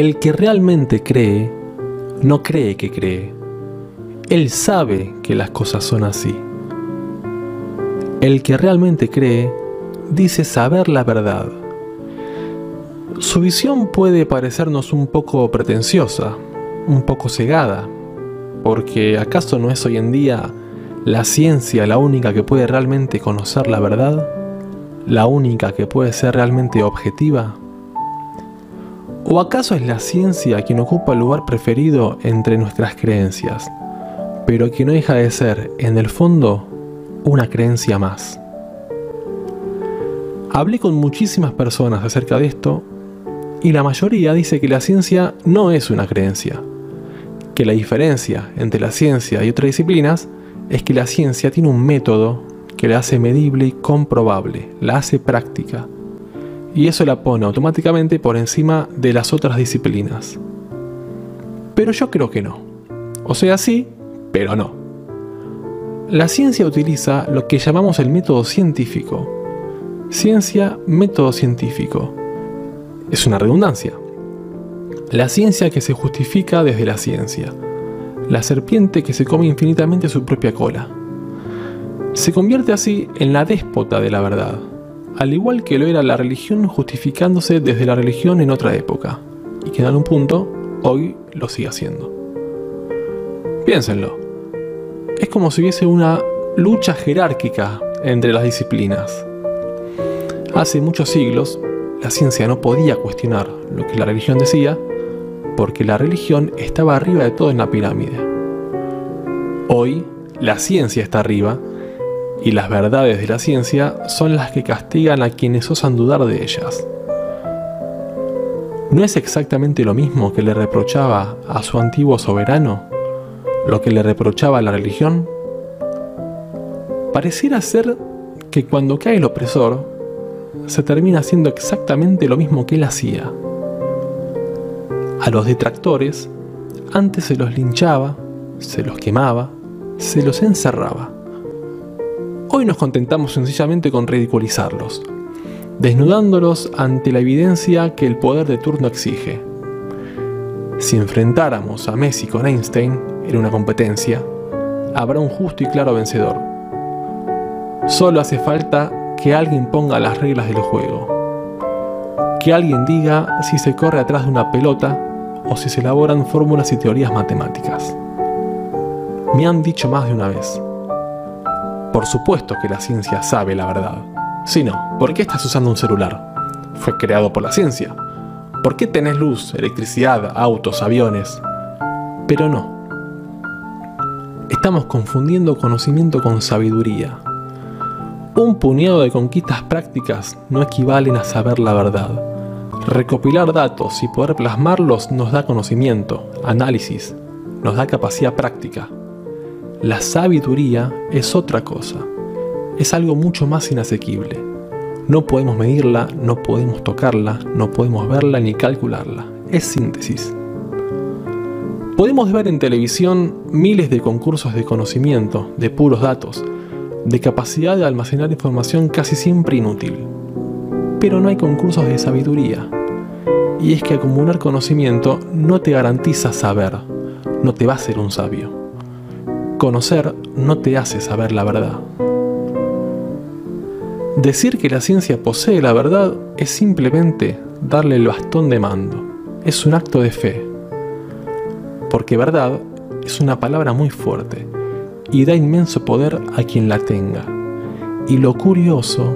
El que realmente cree, no cree que cree. Él sabe que las cosas son así. El que realmente cree, dice saber la verdad. Su visión puede parecernos un poco pretenciosa, un poco cegada, porque ¿acaso no es hoy en día la ciencia la única que puede realmente conocer la verdad? ¿La única que puede ser realmente objetiva? ¿O acaso es la ciencia quien ocupa el lugar preferido entre nuestras creencias, pero que no deja de ser, en el fondo, una creencia más? Hablé con muchísimas personas acerca de esto y la mayoría dice que la ciencia no es una creencia, que la diferencia entre la ciencia y otras disciplinas es que la ciencia tiene un método que la hace medible y comprobable, la hace práctica, y eso la pone automáticamente por encima de las otras disciplinas. Pero yo creo que no. O sea, sí, pero no. La ciencia utiliza lo que llamamos el método científico. Ciencia, método científico. Es una redundancia. La ciencia que se justifica desde la ciencia. La serpiente que se come infinitamente su propia cola. Se convierte así en la déspota de la verdad, al igual que lo era la religión justificándose desde la religión en otra época, y que en algún punto hoy lo sigue haciendo. Piénsenlo. Es como si hubiese una lucha jerárquica entre las disciplinas. Hace muchos siglos, la ciencia no podía cuestionar lo que la religión decía, porque la religión estaba arriba de todo en la pirámide. Hoy, la ciencia está arriba, y las verdades de la ciencia son las que castigan a quienes osan dudar de ellas. ¿No es exactamente lo mismo que le reprochaba a su antiguo soberano lo que le reprochaba a la religión? Pareciera ser que cuando cae el opresor, se termina haciendo exactamente lo mismo que él hacía. A los detractores, antes se los linchaba, se los quemaba, se los encerraba. Hoy nos contentamos sencillamente con ridiculizarlos, desnudándolos ante la evidencia que el poder de turno exige. Si enfrentáramos a Messi con Einstein en una competencia, habrá un justo y claro vencedor. Solo hace falta que alguien ponga las reglas del juego. Que alguien diga si se corre atrás de una pelota o si se elaboran fórmulas y teorías matemáticas. Me han dicho más de una vez. Por supuesto que la ciencia sabe la verdad. Si no, ¿por qué estás usando un celular? Fue creado por la ciencia. ¿Por qué tenés luz, electricidad, autos, aviones? Pero no. Estamos confundiendo conocimiento con sabiduría. Un puñado de conquistas prácticas no equivalen a saber la verdad. Recopilar datos y poder plasmarlos nos da conocimiento, análisis, nos da capacidad práctica. La sabiduría es otra cosa, es algo mucho más inasequible. No podemos medirla, no podemos tocarla, no podemos verla ni calcularla. Es síntesis. Podemos ver en televisión miles de concursos de conocimiento, de puros datos, de capacidad de almacenar información casi siempre inútil pero no hay concursos de sabiduría. Y es que acumular conocimiento no te garantiza saber, no te va a hacer un sabio. Conocer no te hace saber la verdad. Decir que la ciencia posee la verdad es simplemente darle el bastón de mando. Es un acto de fe. Porque verdad es una palabra muy fuerte y da inmenso poder a quien la tenga. Y lo curioso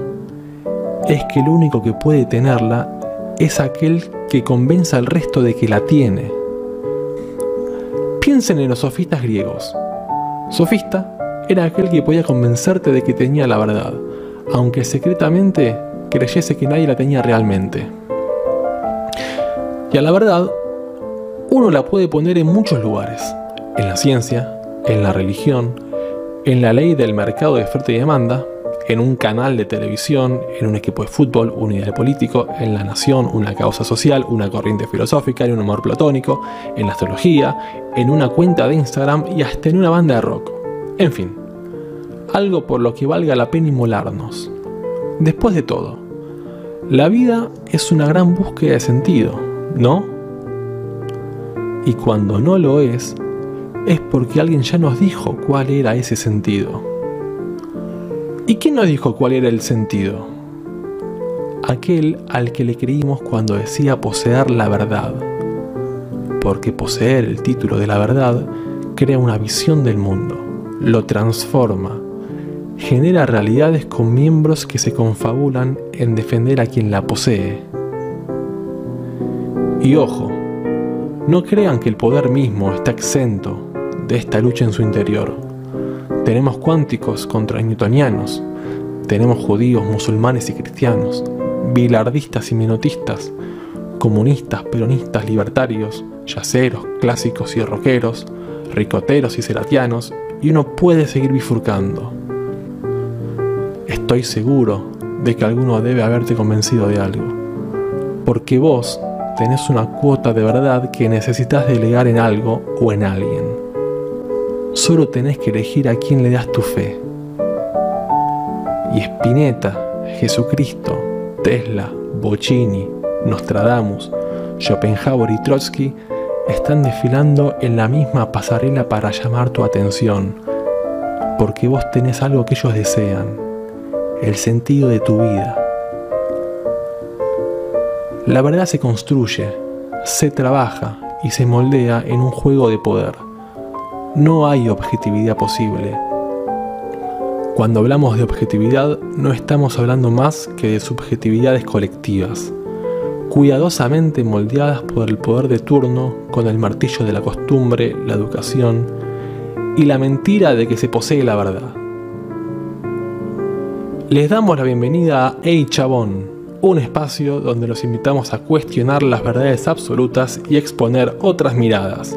es que el único que puede tenerla es aquel que convenza al resto de que la tiene. Piensen en los sofistas griegos. Sofista era aquel que podía convencerte de que tenía la verdad, aunque secretamente creyese que nadie la tenía realmente. Y a la verdad, uno la puede poner en muchos lugares, en la ciencia, en la religión, en la ley del mercado de oferta y demanda, en un canal de televisión, en un equipo de fútbol, un ideal político, en la nación, una causa social, una corriente filosófica, en un amor platónico, en la astrología, en una cuenta de Instagram y hasta en una banda de rock. En fin, algo por lo que valga la pena inmolarnos. Después de todo, la vida es una gran búsqueda de sentido, ¿no? Y cuando no lo es, es porque alguien ya nos dijo cuál era ese sentido. ¿Y quién nos dijo cuál era el sentido? Aquel al que le creímos cuando decía poseer la verdad. Porque poseer el título de la verdad crea una visión del mundo, lo transforma, genera realidades con miembros que se confabulan en defender a quien la posee. Y ojo, no crean que el poder mismo está exento de esta lucha en su interior. Tenemos cuánticos contra newtonianos, tenemos judíos, musulmanes y cristianos, bilardistas y minotistas, comunistas, peronistas, libertarios, yaceros, clásicos y rockeros, ricoteros y seratianos, y uno puede seguir bifurcando. Estoy seguro de que alguno debe haberte convencido de algo, porque vos tenés una cuota de verdad que necesitas delegar en algo o en alguien. Solo tenés que elegir a quién le das tu fe. Y Spinetta, Jesucristo, Tesla, Bocini, Nostradamus, Schopenhauer y Trotsky están desfilando en la misma pasarela para llamar tu atención, porque vos tenés algo que ellos desean, el sentido de tu vida. La verdad se construye, se trabaja y se moldea en un juego de poder. No hay objetividad posible. Cuando hablamos de objetividad no estamos hablando más que de subjetividades colectivas, cuidadosamente moldeadas por el poder de turno con el martillo de la costumbre, la educación y la mentira de que se posee la verdad. Les damos la bienvenida a Hey un espacio donde los invitamos a cuestionar las verdades absolutas y exponer otras miradas.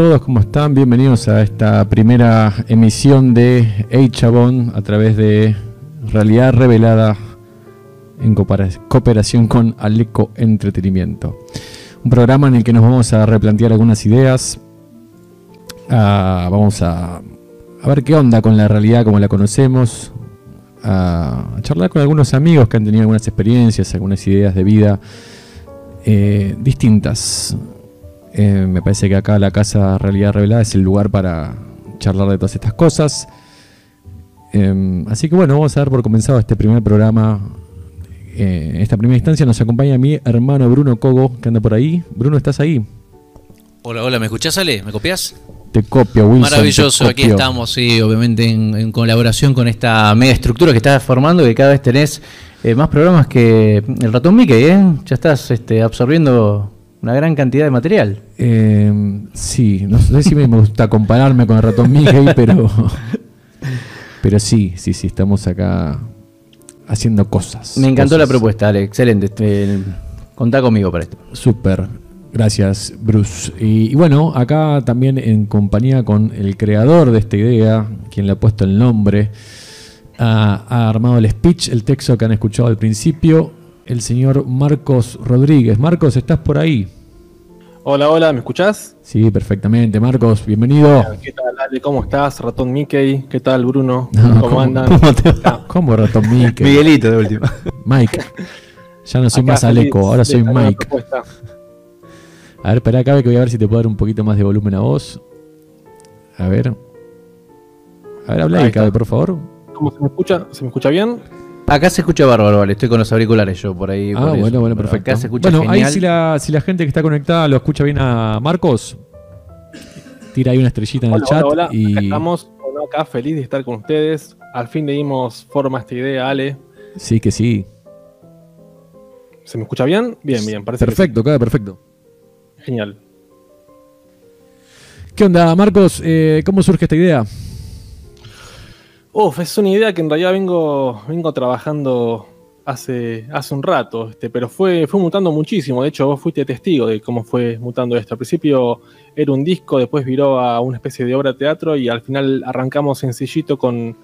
Todos, ¿cómo están? Bienvenidos a esta primera emisión de Hey Chabón a través de Realidad Revelada en cooperación con Aleco Entretenimiento. Un programa en el que nos vamos a replantear algunas ideas, vamos a, ver qué onda con la realidad como la conocemos, a, charlar con algunos amigos que han tenido algunas experiencias, algunas ideas de vida eh, distintas. Eh, me parece que acá la Casa Realidad Revelada es el lugar para charlar de todas estas cosas. Em, así que bueno, vamos a dar por comenzado este primer programa. Eh, en esta primera instancia nos acompaña mi hermano Bruno Cogo, que anda por ahí. Bruno, ¿estás ahí? Hola, hola, ¿me escuchás, Ale? ¿Me copias? Te copio, Wilson. Maravilloso, aquí estamos, sí, obviamente en, colaboración con esta media estructura que estás formando, que cada vez tenés eh, más programas que el ratón Mickey, ¿eh? Ya estás este, absorbiendo una gran cantidad de material. Eh, sí, no sé si me gusta compararme con el ratón Mickey, pero, pero sí, sí, sí, estamos acá haciendo cosas. Me encantó la propuesta, Ale, excelente. Este, contá conmigo para esto. Súper, gracias Bruce. Y, bueno, acá también en compañía con el creador de esta idea, quien le ha puesto el nombre, ha armado el speech, el texto que han escuchado al principio, el señor Marcos Rodríguez. Marcos, ¿estás por ahí? Hola, hola, ¿me escuchás? Sí, perfectamente. Marcos, bienvenido. ¿Qué tal, Ale? ¿Cómo estás? Ratón Mickey. ¿Qué tal, Bruno? ¿Cómo, andan? ¿Cómo, Ratón Mickey? Miguelito, de último. Mike. Ya no soy más Aleco, ahora soy Mike. A ver, espera acá que voy a ver si te puedo dar un poquito más de volumen a vos. A ver. A ver, habla ahí, por favor. ¿Cómo se me escucha? ¿Se me escucha bien? Acá se escucha bárbaro, vale. Estoy con los auriculares yo por ahí. Ah, bueno, bueno, perfecto. Acá se escucha bueno, ahí si la, si la gente que está conectada lo escucha bien a Marcos, tira ahí una estrellita en el chat. Hola, y... acá estamos acá feliz de estar con ustedes. Al fin le dimos forma a esta idea, Ale. Sí, que sí. ¿Se me escucha bien? Bien, bien, parece Perfecto, queda perfecto. Genial. ¿Qué onda, Marcos? Eh, ¿Cómo surge esta idea? Uf, es una idea que en realidad vengo, vengo trabajando hace, hace un rato, este, pero fue, fue mutando muchísimo. De hecho, vos fuiste testigo de cómo fue mutando esto. Al principio era un disco, después viró a una especie de obra de teatro y al final arrancamos sencillito con,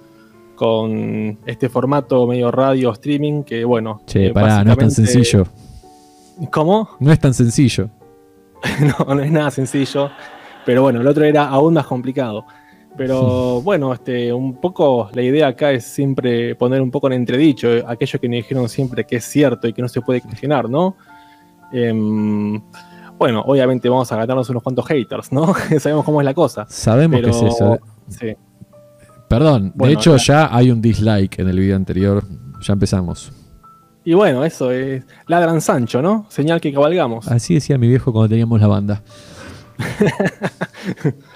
con este formato medio radio streaming que, bueno. Che, pará, no es tan sencillo. ¿Cómo? No es tan sencillo. no, no es nada sencillo. Pero bueno, el otro era aún más complicado. Pero bueno, este, un poco la idea acá es siempre poner un poco en entredicho eh, aquello que me dijeron siempre que es cierto y que no se puede cuestionar, ¿no? Em, bueno, obviamente vamos a ganarnos unos cuantos haters, ¿no? Sabemos cómo es la cosa. Sabemos que es eso. ¿eh? Sí. Perdón, de hecho ya hay un dislike en el video anterior. Ya empezamos. Y bueno, eso es ladran Sancho, ¿no? Señal que cabalgamos. Así decía mi viejo cuando teníamos la banda.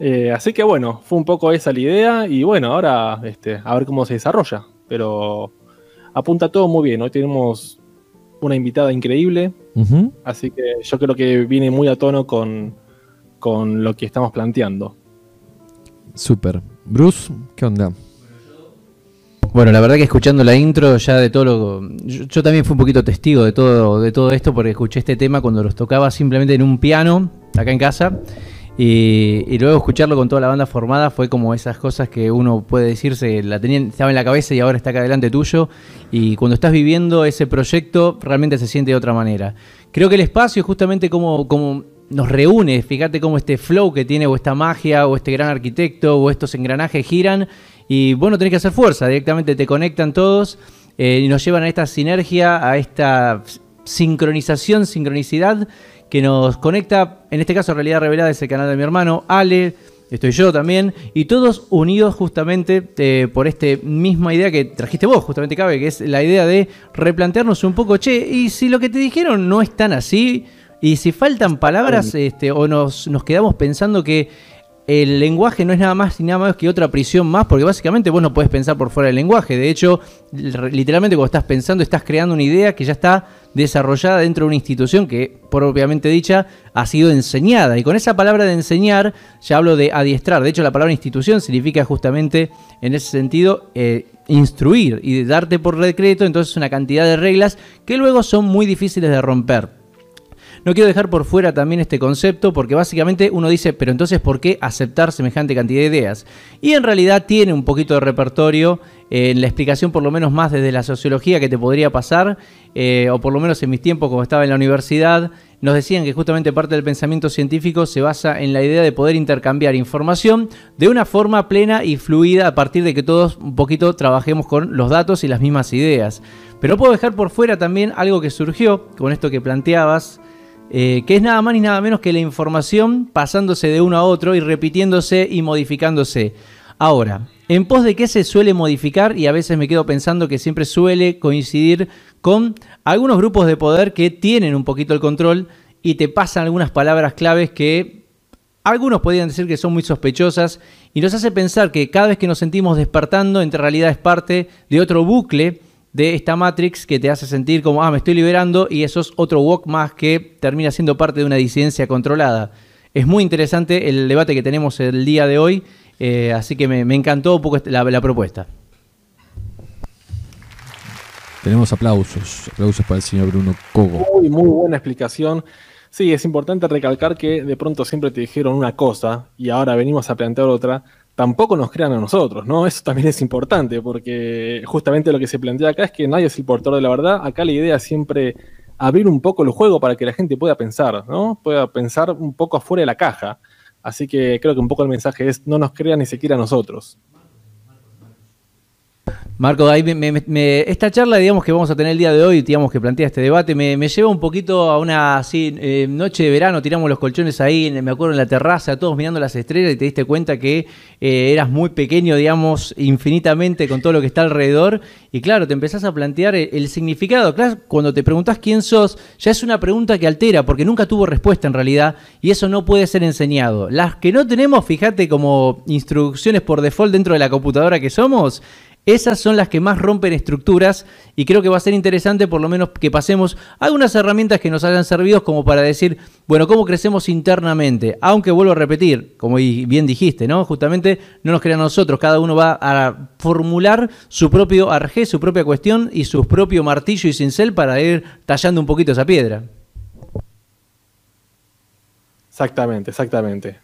Eh, así que bueno, fue un poco esa la idea y bueno, ahora este, a ver cómo se desarrolla. Pero apunta todo muy bien. Hoy tenemos una invitada increíble, así que yo creo que viene muy a tono con, lo que estamos planteando. Super. Bruce, ¿qué onda? Bueno, la verdad que escuchando la intro ya de todo lo... Yo, yo, también fui un poquito testigo de todo, de todo esto porque escuché este tema cuando los tocaba simplemente en un piano acá en casa y, luego escucharlo con toda la banda formada fue como esas cosas que uno puede decirse, la tenía, estaba en la cabeza y ahora está acá delante tuyo. Y cuando estás viviendo ese proyecto, realmente se siente de otra manera. Creo que el espacio es justamente como, como nos reúne, fíjate cómo este flow que tiene, o esta magia, o este gran arquitecto, o estos engranajes giran. Y bueno, tenés que hacer fuerza, directamente te conectan todos eh, y nos llevan a esta sinergia, a esta sincronización, sincronicidad que nos conecta, en este caso Realidad Revelada es el canal de mi hermano, Ale, estoy yo también, y todos unidos justamente eh, por esta misma idea que trajiste vos, justamente cabe, que es la idea de replantearnos un poco, che, y si lo que te dijeron no es tan así, y si faltan palabras, este, o nos, nos quedamos pensando que el lenguaje no es nada más ni nada más que otra prisión más, porque básicamente vos no puedes pensar por fuera del lenguaje. De hecho, literalmente cuando estás pensando, estás creando una idea que ya está desarrollada dentro de una institución que, propiamente dicha, ha sido enseñada. Y con esa palabra de enseñar, ya hablo de adiestrar. De hecho, la palabra institución significa justamente, en ese sentido, eh, instruir y darte por decreto, entonces una cantidad de reglas que luego son muy difíciles de romper. no quiero dejar por fuera también este concepto porque básicamente uno dice, pero entonces ¿por qué aceptar semejante cantidad de ideas? Y en realidad tiene un poquito de repertorio en la explicación por lo menos más desde la sociología que te podría pasar, eh, o por lo menos en mis tiempos como estaba en la universidad, nos decían que justamente parte del pensamiento científico se basa en la idea de poder intercambiar información de una forma plena y fluida a partir de que todos un poquito trabajemos con los datos y las mismas ideas. Pero puedo dejar por fuera también algo que surgió con esto que planteabas, eh, que es nada más ni nada menos que la información pasándose de uno a otro y repitiéndose y modificándose. Ahora, ¿en pos de qué se suele modificar? Y a veces me quedo pensando que siempre suele coincidir con algunos grupos de poder que tienen un poquito el control y te pasan algunas palabras claves que algunos podrían decir que son muy sospechosas y nos hace pensar que cada vez que nos sentimos despertando, en realidad es parte de otro bucle de esta Matrix que te hace sentir como, ah, me estoy liberando y eso es otro walk más que termina siendo parte de una disidencia controlada. Es muy interesante el debate que tenemos el día de hoy, eh, así que me, encantó un poco la, la propuesta. Tenemos aplausos, aplausos para el señor Bruno Cogo. Muy, muy buena explicación. Sí, es importante recalcar que de pronto siempre te dijeron una cosa y ahora venimos a plantear otra. Tampoco nos crean a nosotros, ¿no? Eso también es importante porque justamente lo que se plantea acá es que nadie es el portador de la verdad. Acá la idea es siempre abrir un poco el juego para que la gente pueda pensar, ¿no? Pueda pensar un poco afuera de la caja. Así que creo que un poco el mensaje es no nos crean ni siquiera nosotros. Marco, ahí esta charla, digamos, que vamos a tener el día de hoy, digamos, que plantea este debate, me, lleva un poquito a una así, eh, noche de verano, tiramos los colchones ahí, me acuerdo en la terraza, todos mirando las estrellas y te diste cuenta que eh, eras muy pequeño, digamos, infinitamente con todo lo que está alrededor. Y claro, te empezás a plantear el, significado. Claro, cuando te preguntás quién sos, ya es una pregunta que altera, porque nunca tuvo respuesta en realidad, y eso no puede ser enseñado. Las que no tenemos, fíjate, como instrucciones por default dentro de la computadora que somos, esas son las que más rompen estructuras y creo que va a ser interesante por lo menos que pasemos algunas herramientas que nos hayan servido como para decir, bueno, cómo crecemos internamente. Aunque vuelvo a repetir, como bien dijiste, ¿no? Justamente no nos crean nosotros, cada uno va a formular su propio arjé, su propia cuestión y su propio martillo y cincel para ir tallando un poquito esa piedra. Exactamente, exactamente.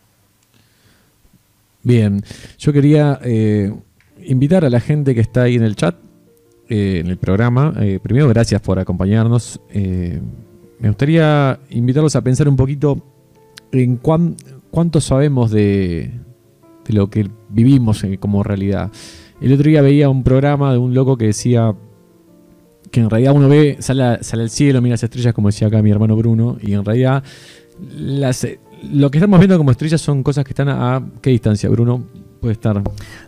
Bien, yo quería... Eh, invitar a la gente que está ahí en el chat, eh, en el programa. Eh, primero, gracias por acompañarnos. Eh, me gustaría invitarlos a pensar un poquito en cuánto sabemos de, lo que vivimos como realidad. El otro día veía un programa de un loco que decía que en realidad uno ve, sale, sale al cielo, mira las estrellas, como decía acá mi hermano Bruno, y en realidad lo que estamos viendo como estrellas son cosas que están a qué distancia, Bruno? Puede estar.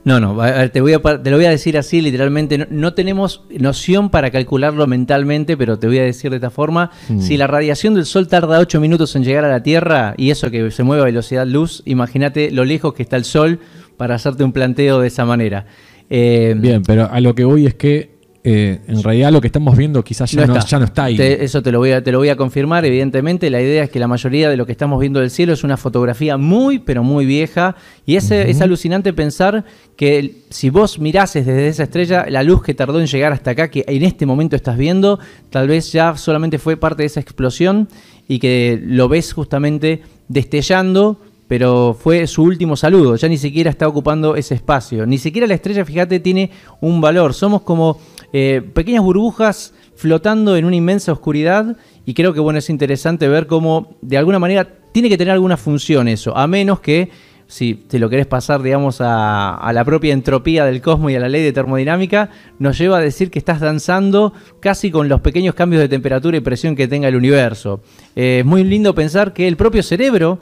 No, no, te, voy a, te lo voy a decir así, literalmente. No, tenemos noción para calcularlo mentalmente, pero te voy a decir de esta forma. Mm. Si la radiación del Sol tarda 8 minutos en llegar a la Tierra, y eso que se mueve a velocidad luz, imagínate lo lejos que está el Sol para hacerte un planteo de esa manera. Eh, Bien, pero a lo que voy es que eh, en realidad lo que estamos viendo quizás ya no, está. ahí. eso te lo, voy a, te lo voy a confirmar, evidentemente. La idea es que la mayoría de lo que estamos viendo del cielo es una fotografía muy, pero muy vieja. Y es, es alucinante pensar que si vos mirases desde esa estrella, la luz que tardó en llegar hasta acá, que en este momento estás viendo, tal vez ya solamente fue parte de esa explosión y que lo ves justamente destellando pero fue su último saludo, ya ni siquiera está ocupando ese espacio, ni siquiera la estrella, fíjate, tiene un valor, somos como eh, pequeñas burbujas flotando en una inmensa oscuridad y creo que bueno, es interesante ver cómo de alguna manera tiene que tener alguna función eso, a menos que si te lo querés pasar, digamos, a, la propia entropía del cosmos y a la ley de termodinámica, nos lleva a decir que estás danzando casi con los pequeños cambios de temperatura y presión que tenga el universo. Eh, es muy lindo pensar que el propio cerebro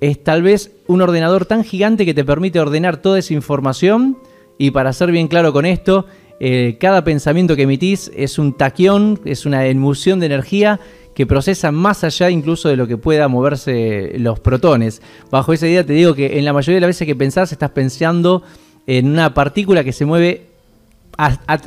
es tal vez un ordenador tan gigante que te permite ordenar toda esa información y para ser bien claro con esto, eh, cada pensamiento que emitís es un taquión, es una emulsión de energía que procesa más allá incluso de lo que pueda moverse los protones. Bajo esa idea te digo que en la mayoría de las veces que pensás estás pensando en una partícula que se mueve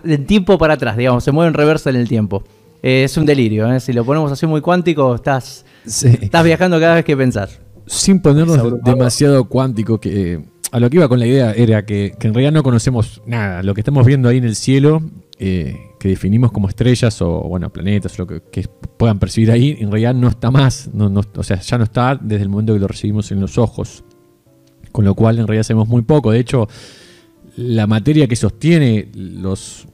en tiempo para atrás, digamos, se mueve en reversa en el tiempo. Eh, es un delirio, ¿eh? si lo ponemos así muy cuántico, estás, estás viajando cada vez que pensás. Sin ponernos demasiado cuántico, que a lo que iba con la idea era que, en realidad no conocemos nada. Lo que estamos viendo ahí en el cielo, eh, que definimos como estrellas o bueno, planetas, lo que, puedan percibir ahí, en realidad no está más, o sea, ya no está desde el momento que lo recibimos en los ojos. Con lo cual en realidad sabemos muy poco. De hecho, la materia que sostiene los,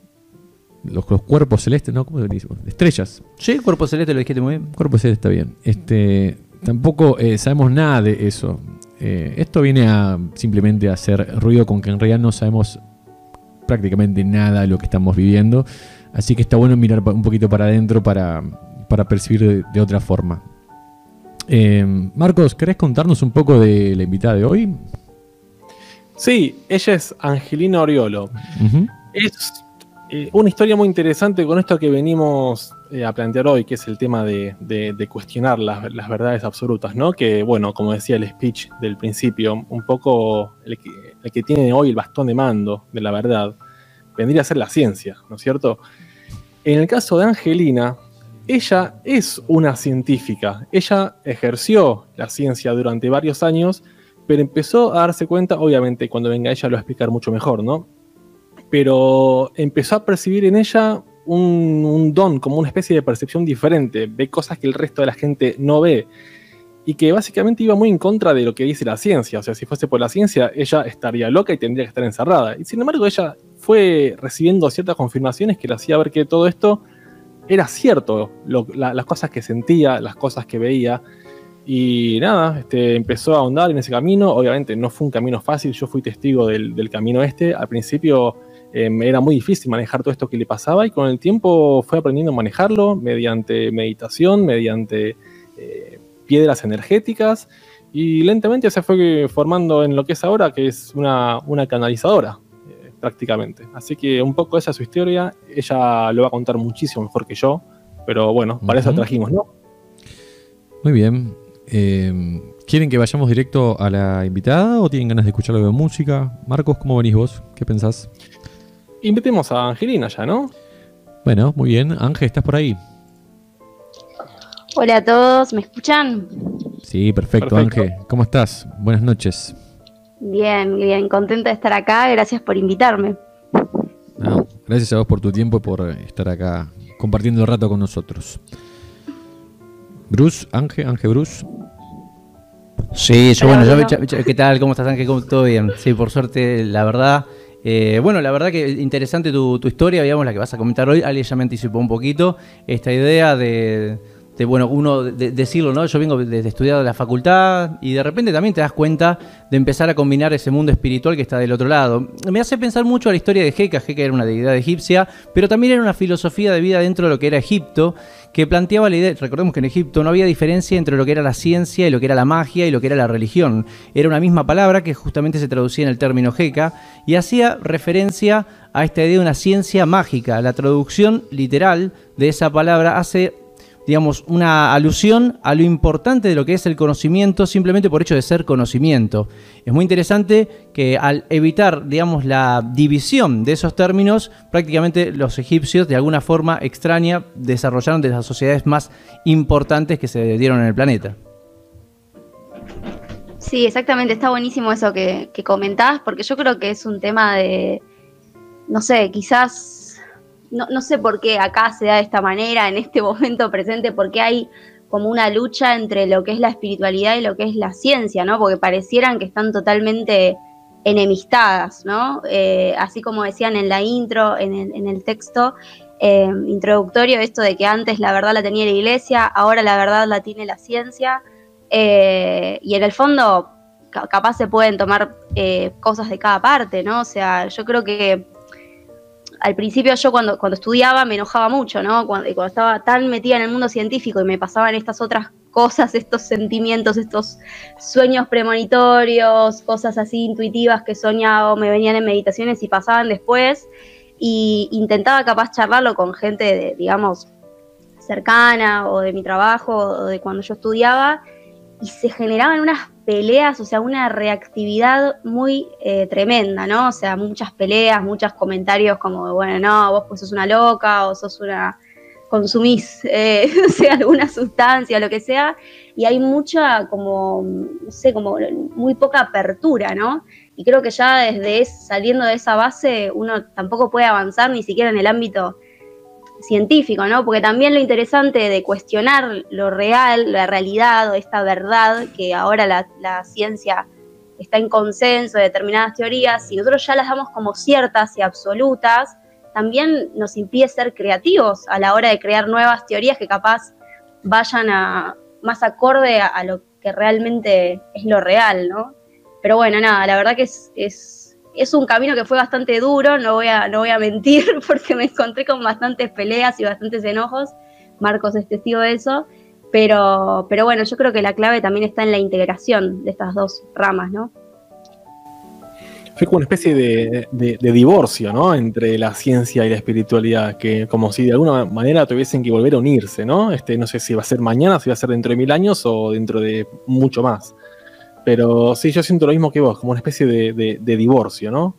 los, cuerpos celestes, ¿no? ¿Cómo lo decimos? Estrellas. Sí, cuerpo celeste lo dijiste muy bien. Cuerpo celeste está bien. Este, tampoco eh, sabemos nada de eso. Eh, esto viene a simplemente a hacer ruido con que en realidad no sabemos prácticamente nada de lo que estamos viviendo. Así que está bueno mirar un poquito para adentro para, percibir de, otra forma. Eh, Marcos, ¿querés contarnos un poco de la invitada de hoy? Sí, ella es Angelina Oriolo. Es eh, una historia muy interesante con esto que venimos eh, a plantear hoy, que es el tema de, cuestionar las, verdades absolutas, ¿no? Que, bueno, como decía el speech del principio, un poco el que, tiene hoy el bastón de mando de la verdad, vendría a ser la ciencia, ¿no es cierto? En el caso de Angelina, ella es una científica, ella ejerció la ciencia durante varios años, pero empezó a darse cuenta, obviamente cuando venga ella lo va a explicar mucho mejor, ¿no? Pero empezó a percibir en ella un, don, como una especie de percepción diferente, ve cosas que el resto de la gente no ve y que básicamente iba muy en contra de lo que dice la ciencia. O sea, si fuese por la ciencia, ella estaría loca y tendría que estar encerrada. Y sin embargo, ella fue recibiendo ciertas confirmaciones que le hacía ver que todo esto era cierto, las cosas que sentía, las cosas que veía. Y nada, este, empezó a ahondar en ese camino. Obviamente no fue un camino fácil, yo fui testigo del, del camino este. Al principio eh, era muy difícil manejar todo esto que le pasaba y con el tiempo fue aprendiendo a manejarlo mediante meditación, mediante eh, piedras energéticas y lentamente se fue formando en lo que es ahora, que es una, canalizadora eh, prácticamente. Así que un poco esa es su historia, ella lo va a contar muchísimo mejor que yo, pero bueno, para eso trajimos, ¿no? Muy bien. ¿Quieren que vayamos directo a la invitada o tienen ganas de escuchar algo de música? Marcos, ¿cómo venís vos? ¿Qué pensás? Invitemos a Angelina ya, ¿no? Bueno, muy bien. Ángel, ¿estás por ahí? Hola a todos, ¿me escuchan? Sí, perfecto, Ángel. ¿Cómo estás? Buenas noches. Bien, bien, contenta de estar acá. Gracias por invitarme. gracias a vos por tu tiempo y por estar acá compartiendo el rato con nosotros. Bruce, Ángel, Ángel Bruce. Sí, yo, bueno, yo, ¿qué tal? ¿Cómo estás, Ángel? ¿Todo bien? Sí, por suerte, la verdad, eh, bueno, la verdad que interesante tu, historia, digamos, la que vas a comentar hoy. Ali ya me anticipó un poquito esta idea de, bueno, uno decirlo, ¿no? Yo vengo desde estudiar de la facultad y de repente también te das cuenta de empezar a combinar ese mundo espiritual que está del otro lado. Me hace pensar mucho a la historia de Heka. Heka era una deidad egipcia, pero también era una filosofía de vida dentro de lo que era Egipto que planteaba la idea, recordemos que en Egipto no había diferencia entre lo que era la ciencia y lo que era la magia y lo que era la religión. Era una misma palabra que justamente se traducía en el término Heka y hacía referencia a esta idea de una ciencia mágica. La traducción literal de esa palabra hace digamos, una alusión a lo importante de lo que es el conocimiento simplemente por hecho de ser conocimiento. Es muy interesante que al evitar, digamos, la división de esos términos, prácticamente los egipcios de alguna forma extraña desarrollaron de las sociedades más importantes que se dieron en el planeta. Sí, exactamente, está buenísimo eso que, que comentás, porque yo creo que es un tema de, no sé, quizás no, sé por qué acá se da de esta manera, en este momento presente, porque hay como una lucha entre lo que es la espiritualidad y lo que es la ciencia, ¿no? Porque parecieran que están totalmente enemistadas, ¿no? Eh, así como decían en la intro, en el, texto eh, introductorio, esto de que antes la verdad la tenía la iglesia, ahora la verdad la tiene la ciencia, eh, y en el fondo capaz se pueden tomar cosas de cada parte, ¿no? O sea, yo creo que al principio yo cuando, cuando estudiaba me enojaba mucho, ¿no? Cuando, cuando estaba tan metida en el mundo científico y me pasaban estas otras cosas, estos sentimientos, estos sueños premonitorios, cosas así intuitivas que soñaba o me venían en meditaciones y pasaban después. Y intentaba capaz charlarlo con gente, de, digamos, cercana o de mi trabajo o de cuando yo estudiaba y se generaban unas peleas, o sea, una reactividad muy eh, tremenda, ¿no? O sea, muchas peleas, muchos comentarios como, bueno, no, vos pues sos una loca o sos una, consumís, eh, sea, alguna sustancia, lo que sea, y hay mucha, como, no sé, como muy poca apertura, ¿no? Y creo que ya desde saliendo de esa base uno tampoco puede avanzar ni siquiera en el ámbito científico, ¿no? Porque también lo interesante de cuestionar lo real, la realidad o esta verdad que ahora la, ciencia está en consenso de determinadas teorías, si nosotros ya las damos como ciertas y absolutas, también nos impide ser creativos a la hora de crear nuevas teorías que capaz vayan a más acorde a, lo que realmente es lo real, ¿no? Pero bueno, nada, la verdad que es, es, es, un camino que fue bastante duro, no voy, a, no voy a mentir, porque me encontré con bastantes peleas y bastantes enojos. Marcos es testigo de eso. Pero, pero bueno, yo creo que la clave también está en la integración de estas dos ramas, ¿no? Fue como una especie de, divorcio, ¿no? Entre la ciencia y la espiritualidad, que como si de alguna manera tuviesen que volver a unirse, ¿no? Este, no sé si va a ser mañana, si va a ser dentro de mil años o dentro de mucho más. Pero sí, yo siento lo mismo que vos, como una especie de, divorcio, ¿no?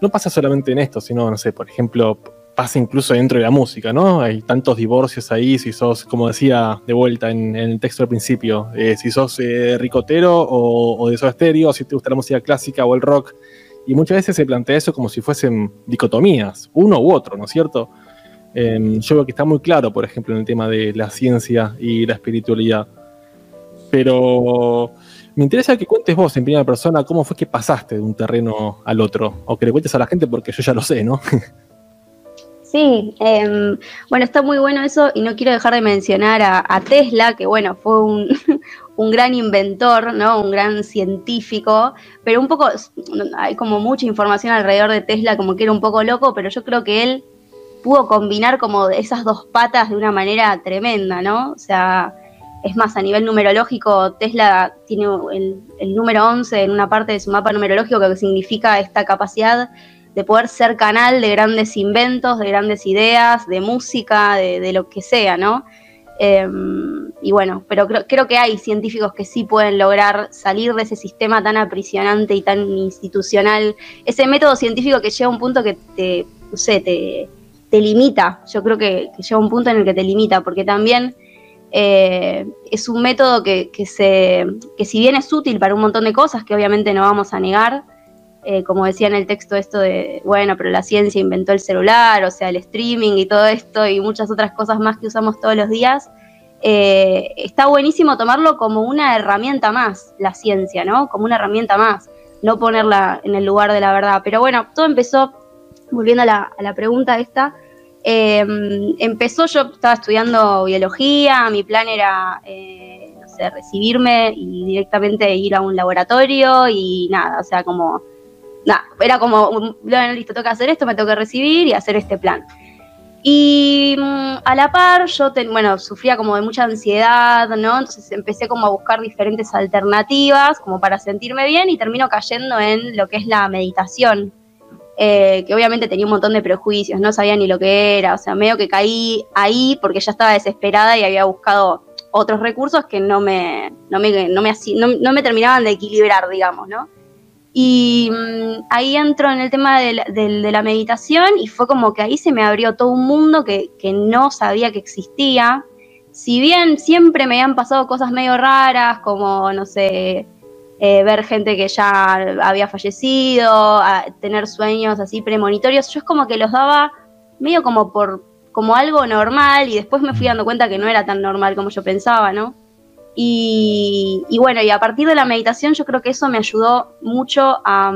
No pasa solamente en esto, sino, no sé, por ejemplo, pasa incluso dentro de la música, ¿no? Hay tantos divorcios ahí, si sos, como decía de vuelta en, el texto al principio, eh, si sos eh, ricotero o, de Soda Stereo, si te gusta la música clásica o el rock, y muchas veces se plantea eso como si fuesen dicotomías, uno u otro, ¿no es cierto? Em, yo veo que está muy claro, por ejemplo, en el tema de la ciencia y la espiritualidad. Pero me interesa que cuentes vos en primera persona cómo fue que pasaste de un terreno al otro, o que le cuentes a la gente porque yo ya lo sé, ¿no? Sí, em, bueno, está muy bueno eso y no quiero dejar de mencionar a, Tesla, que bueno, fue un, gran inventor, ¿no? Un gran científico, pero un poco, hay como mucha información alrededor de Tesla, como que era un poco loco, pero yo creo que él pudo combinar como esas dos patas de una manera tremenda, ¿no? O sea, es más, a nivel numerológico, Tesla tiene el, número 11 en una parte de su mapa numerológico que significa esta capacidad de poder ser canal de grandes inventos, de grandes ideas, de música, de, lo que sea, ¿no? Em, y bueno, pero creo, que hay científicos que sí pueden lograr salir de ese sistema tan aprisionante y tan institucional, ese método científico que llega a un punto que te, no sé, te, limita, yo creo que, llega a un punto en el que te limita, porque también eh, es un método que, se, que si bien es útil para un montón de cosas, que obviamente no vamos a negar, eh, como decía en el texto esto de, bueno, pero la ciencia inventó el celular, o sea, el streaming y todo esto y muchas otras cosas más que usamos todos los días, eh, está buenísimo tomarlo como una herramienta más, la ciencia, ¿no? Como una herramienta más, no ponerla en el lugar de la verdad. Pero bueno, todo empezó, volviendo a la, pregunta esta, em, empezó, yo estaba estudiando biología, mi plan era... no sé, recibirme y directamente ir a un laboratorio y nada, o sea, como nada, era como, bueno, listo, que hacer esto, me tengo que recibir y hacer este plan. Y mm, a la par yo, bueno, sufría como de mucha ansiedad, ¿no? Entonces empecé como a buscar diferentes alternativas como para sentirme bien y termino cayendo en lo que es la meditación, eh, que obviamente tenía un montón de prejuicios, no sabía ni lo que era, o sea, medio que caí ahí porque ya estaba desesperada y había buscado otros recursos que no me, no me, no me, no me terminaban de equilibrar, digamos, ¿no? Y mm, ahí entro en el tema de la, meditación y fue como que ahí se me abrió todo un mundo que, no sabía que existía. Si bien siempre me habían pasado cosas medio raras, como, no sé, eh, ver gente que ya había fallecido, tener sueños así premonitorios, yo es como que los daba medio como por como algo normal y después me fui dando cuenta que no era tan normal como yo pensaba, ¿no? Y, bueno, y a partir de la meditación yo creo que eso me ayudó mucho a,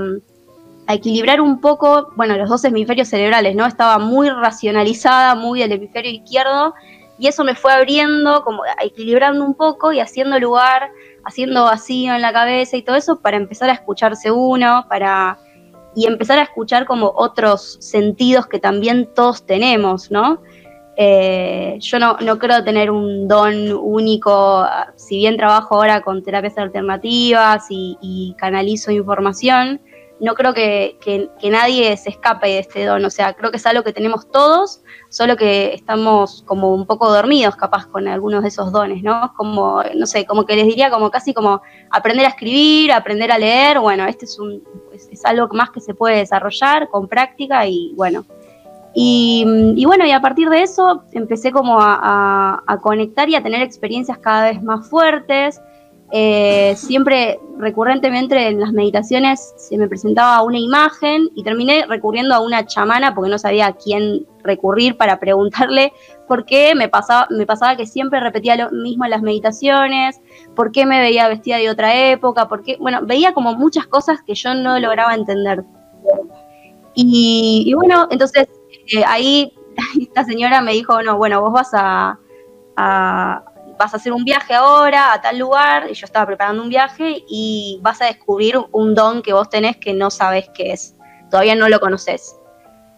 equilibrar un poco, bueno, los dos hemisferios cerebrales, ¿no? Estaba muy racionalizada, muy del hemisferio izquierdo, y eso me fue abriendo, como equilibrando un poco y haciendo lugar, haciendo vacío en la cabeza y todo eso para empezar a escucharse uno, para y empezar a escuchar como otros sentidos que también todos tenemos, ¿no? Eh, yo no, creo tener un don único, si bien trabajo ahora con terapias alternativas y, canalizo información, no creo que, nadie se escape de este don, o sea, creo que es algo que tenemos todos, solo que estamos como un poco dormidos capaz con algunos de esos dones, ¿no? Como, no sé, como que les diría como casi como aprender a escribir, aprender a leer, bueno, este es, un, es algo más que se puede desarrollar con práctica y bueno, y, bueno, y a partir de eso empecé como a, conectar y a tener experiencias cada vez más fuertes. Eh, siempre recurrentemente en las meditaciones se me presentaba una imagen y terminé recurriendo a una chamana porque no sabía a quién recurrir para preguntarle por qué me pasaba, me pasaba que siempre repetía lo mismo en las meditaciones, por qué me veía vestida de otra época, por qué, bueno, veía como muchas cosas que yo no lograba entender. Y, bueno, entonces eh, ahí esta señora me dijo, no, bueno, vos vas a, vas a hacer un viaje ahora a tal lugar, y yo estaba preparando un viaje, y vas a descubrir un don que vos tenés que no sabés qué es, todavía no lo conoces.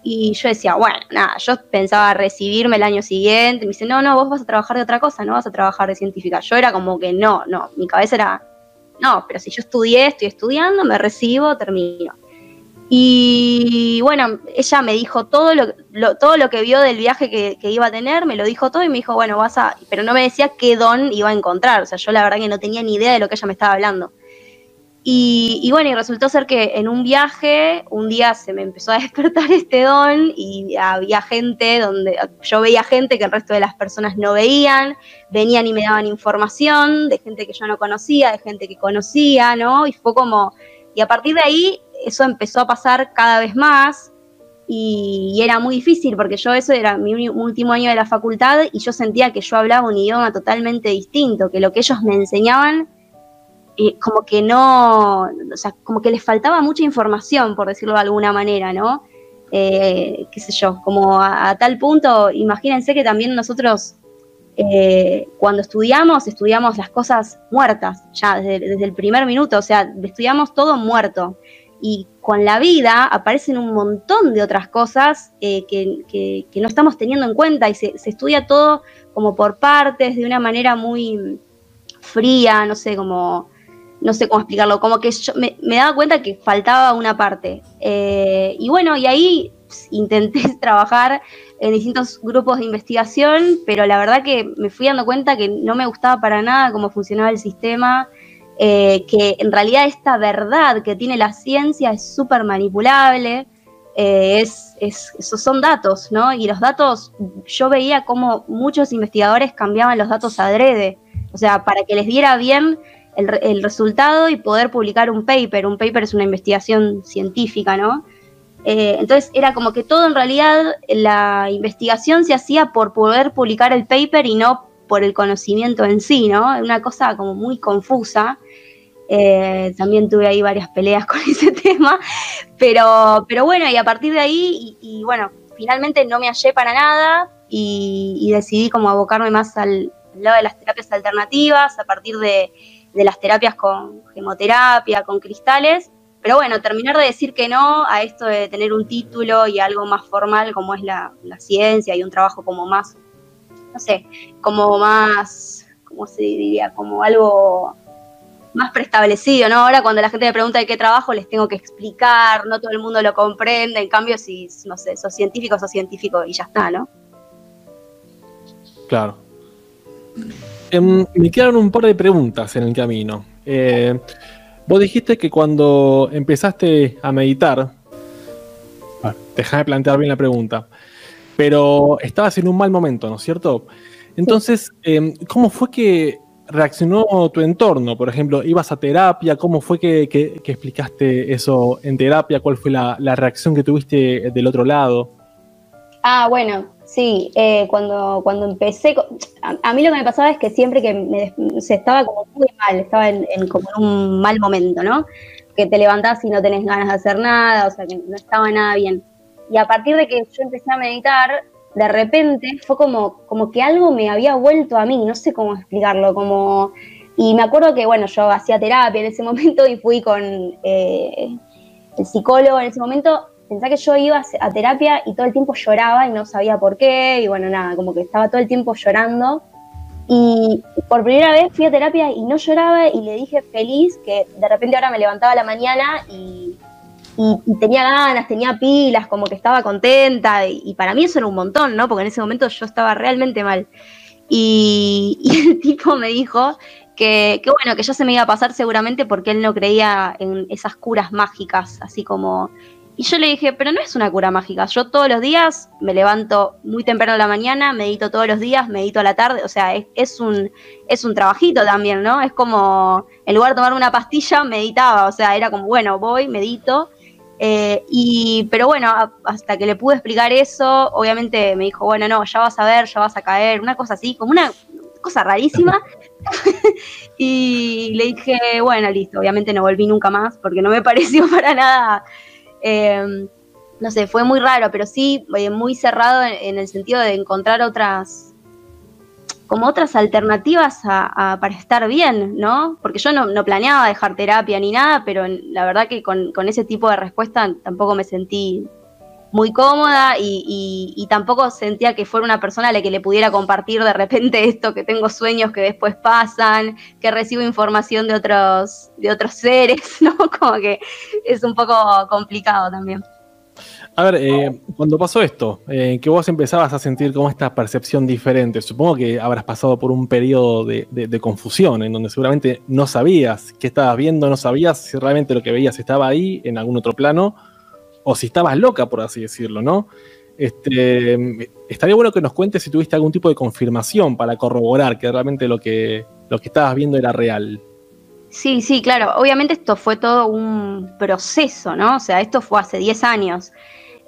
Y yo decía, bueno, nada, yo pensaba recibirme el año siguiente, me dice, no, no, vos vas a trabajar de otra cosa, no vas a trabajar de científica. Yo era como que no, no, mi cabeza era, no, pero si yo estudié, estoy estudiando, me recibo, termino. Y bueno, ella me dijo todo lo, todo lo que vio del viaje que, iba a tener, me lo dijo todo y me dijo, bueno, vas a, pero no me decía qué don iba a encontrar, o sea, yo la verdad que no tenía ni idea de lo que ella me estaba hablando. Y, y, bueno, y resultó ser que en un viaje, un día se me empezó a despertar este don y había gente donde yo veía gente que el resto de las personas no veían, venían y me daban información de gente que yo no conocía, de gente que conocía, ¿no? Y fue como, y a partir de ahí eso empezó a pasar cada vez más y, era muy difícil porque yo eso era mi último año de la facultad y yo sentía que yo hablaba un idioma totalmente distinto, que lo que ellos me enseñaban eh, como que no, o sea, como que les faltaba mucha información, por decirlo de alguna manera, ¿no? Eh, qué sé yo, como a, tal punto, imagínense que también nosotros eh, cuando estudiamos, estudiamos las cosas muertas, ya desde, desde, el primer minuto, o sea, estudiamos todo muerto y con la vida aparecen un montón de otras cosas eh, que, no estamos teniendo en cuenta y se, estudia todo como por partes, de una manera muy fría, no sé cómo, no sé cómo explicarlo, como que yo me, daba cuenta que faltaba una parte. Eh, y bueno, y ahí intenté trabajar en distintos grupos de investigación, pero la verdad que me fui dando cuenta que no me gustaba para nada cómo funcionaba el sistema, eh, que en realidad esta verdad que tiene la ciencia es súper manipulable, eh, son datos, ¿no? Y los datos, yo veía como muchos investigadores cambiaban los datos adrede, o sea, para que les diera bien el, resultado y poder publicar un paper. Un paper es una investigación científica, ¿no? Eh, entonces era como que todo en realidad la investigación se hacía por poder publicar el paper y no por el conocimiento en sí, ¿no? Una cosa como muy confusa. Eh, también tuve ahí varias peleas con ese tema, pero, pero bueno, y a partir de ahí, y, bueno, finalmente no me hallé para nada y, decidí como abocarme más al, lado de las terapias alternativas, a partir de, las terapias con gemoterapia, con cristales, pero bueno, terminar de decir que no a esto de tener un título y algo más formal como es la, la ciencia y un trabajo como más, no sé, como más, ¿cómo se diría? Como algo más preestablecido, ¿no? Ahora cuando la gente me pregunta de qué trabajo, les tengo que explicar, no todo el mundo lo comprende, en cambio si, no sé, sos científico, sos científico y ya está, ¿no? Claro. Em, me quedaron un par de preguntas en el camino. Eh, vos dijiste que cuando empezaste a meditar, déjame plantear bien la pregunta, pero estabas en un mal momento, ¿no es cierto? Entonces, em, ¿cómo fue que reaccionó tu entorno? Por ejemplo, ¿ibas a terapia? ¿Cómo fue que, explicaste eso en terapia? ¿Cuál fue la, reacción que tuviste del otro lado? Ah, bueno, sí, eh, cuando, cuando empecé, a, mí lo que me pasaba es que siempre que me, se estaba como muy mal, estaba en, como un mal momento, ¿no? Que te levantás y no tenés ganas de hacer nada, o sea, que no estaba nada bien. Y a partir de que yo empecé a meditar, de repente fue como, como que algo me había vuelto a mí, no sé cómo explicarlo, como... Y me acuerdo que, bueno, yo hacía terapia en ese momento y fui con eh, el psicólogo en ese momento. Pensaba que yo iba a terapia y todo el tiempo lloraba y no sabía por qué, y bueno, nada, como que estaba todo el tiempo llorando. Y por primera vez fui a terapia y no lloraba y le dije feliz que de repente ahora me levantaba la mañana y y, tenía ganas, tenía pilas, como que estaba contenta, y, para mí eso era un montón, ¿no? Porque en ese momento yo estaba realmente mal. Y, el tipo me dijo que, que, bueno, que ya se me iba a pasar seguramente porque él no creía en esas curas mágicas, así como... Y yo le dije, pero no es una cura mágica, yo todos los días me levanto muy temprano a la mañana, medito todos los días, medito a la tarde, o sea, es, es un, es un trabajito también, ¿no? Es como, en lugar de tomar una pastilla, meditaba, o sea, era como, bueno, voy, medito, Eh, y, pero bueno, hasta que le pude explicar eso, obviamente me dijo, bueno, no, ya vas a ver, ya vas a caer, una cosa así, como una cosa rarísima. y le dije, bueno, listo, obviamente no volví nunca más porque no me pareció para nada, eh, no sé, fue muy raro, pero sí eh, muy cerrado en, el sentido de encontrar otras, como otras alternativas para estar bien, ¿no? Porque yo no, planeaba dejar terapia ni nada, pero la verdad que con, con ese tipo de respuesta tampoco me sentí muy cómoda y, tampoco sentía que fuera una persona a la que le pudiera compartir de repente esto, que tengo sueños que después pasan, que recibo información de otros, de otros seres, ¿no? Como que es un poco complicado también. A ver, eh, cuando pasó esto, eh, que vos empezabas a sentir como esta percepción diferente, supongo que habrás pasado por un periodo de, de, confusión, en donde seguramente no sabías qué estabas viendo, no sabías si realmente lo que veías estaba ahí, en algún otro plano, o si estabas loca, por así decirlo, ¿no? Este, estaría bueno que nos cuentes si tuviste algún tipo de confirmación para corroborar que realmente lo que, lo que estabas viendo era real. Sí, sí, claro. Obviamente esto fue todo un proceso, ¿no? O sea, esto fue hace 10 años.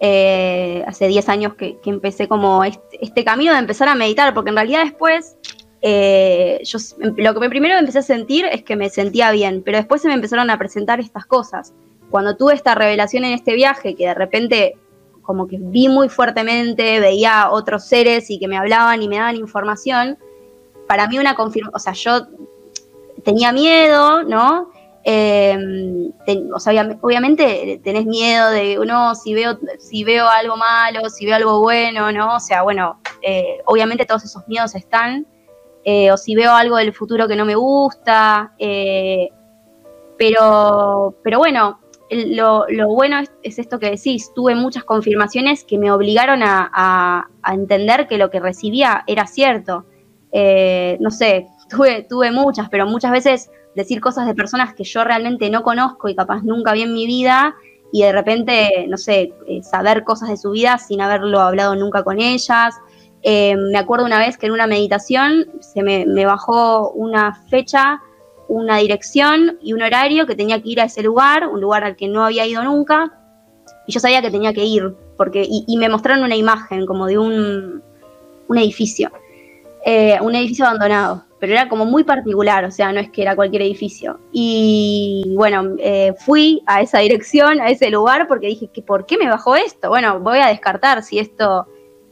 Eh, hace 10 años que, empecé como este, camino de empezar a meditar, porque en realidad después, eh, yo lo que me primero empecé a sentir es que me sentía bien, pero después se me empezaron a presentar estas cosas cuando tuve esta revelación en este viaje, que de repente como que vi muy fuertemente, veía otros seres y que me hablaban y me daban información, para mí una confirmación, o sea, yo tenía miedo, ¿no? Em, obviamente tenés miedo de, no, si veo, si veo algo malo, si veo algo bueno, ¿no? O sea, bueno, eh, obviamente todos esos miedos están, eh, o si veo algo del futuro que no me gusta, eh, pero, pero bueno, lo, bueno es, esto que decís, tuve muchas confirmaciones que me obligaron a, entender que lo que recibía era cierto. Eh, no sé, tuve, tuve muchas, pero muchas veces decir cosas de personas que yo realmente no conozco y capaz nunca vi en mi vida y de repente, no sé, eh, saber cosas de su vida sin haberlo hablado nunca con ellas. Eh, me acuerdo una vez que en una meditación se me, bajó una fecha una dirección y un horario que tenía que ir a ese lugar, un lugar al que no había ido nunca, y yo sabía que tenía que ir, porque, y, me mostraron una imagen como de un, un edificio, eh, un edificio abandonado, pero era como muy particular, o sea, no es que era cualquier edificio. Y bueno, eh, fui a esa dirección, a ese lugar, porque dije, que ¿por qué me bajó esto? Bueno, voy a descartar si esto,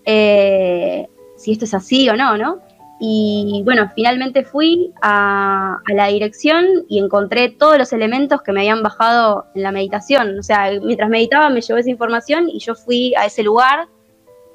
eh, si esto es así o no, ¿no? Y bueno, finalmente fui a, la dirección y encontré todos los elementos que me habían bajado en la meditación. O sea, mientras meditaba me llevó esa información y yo fui a ese lugar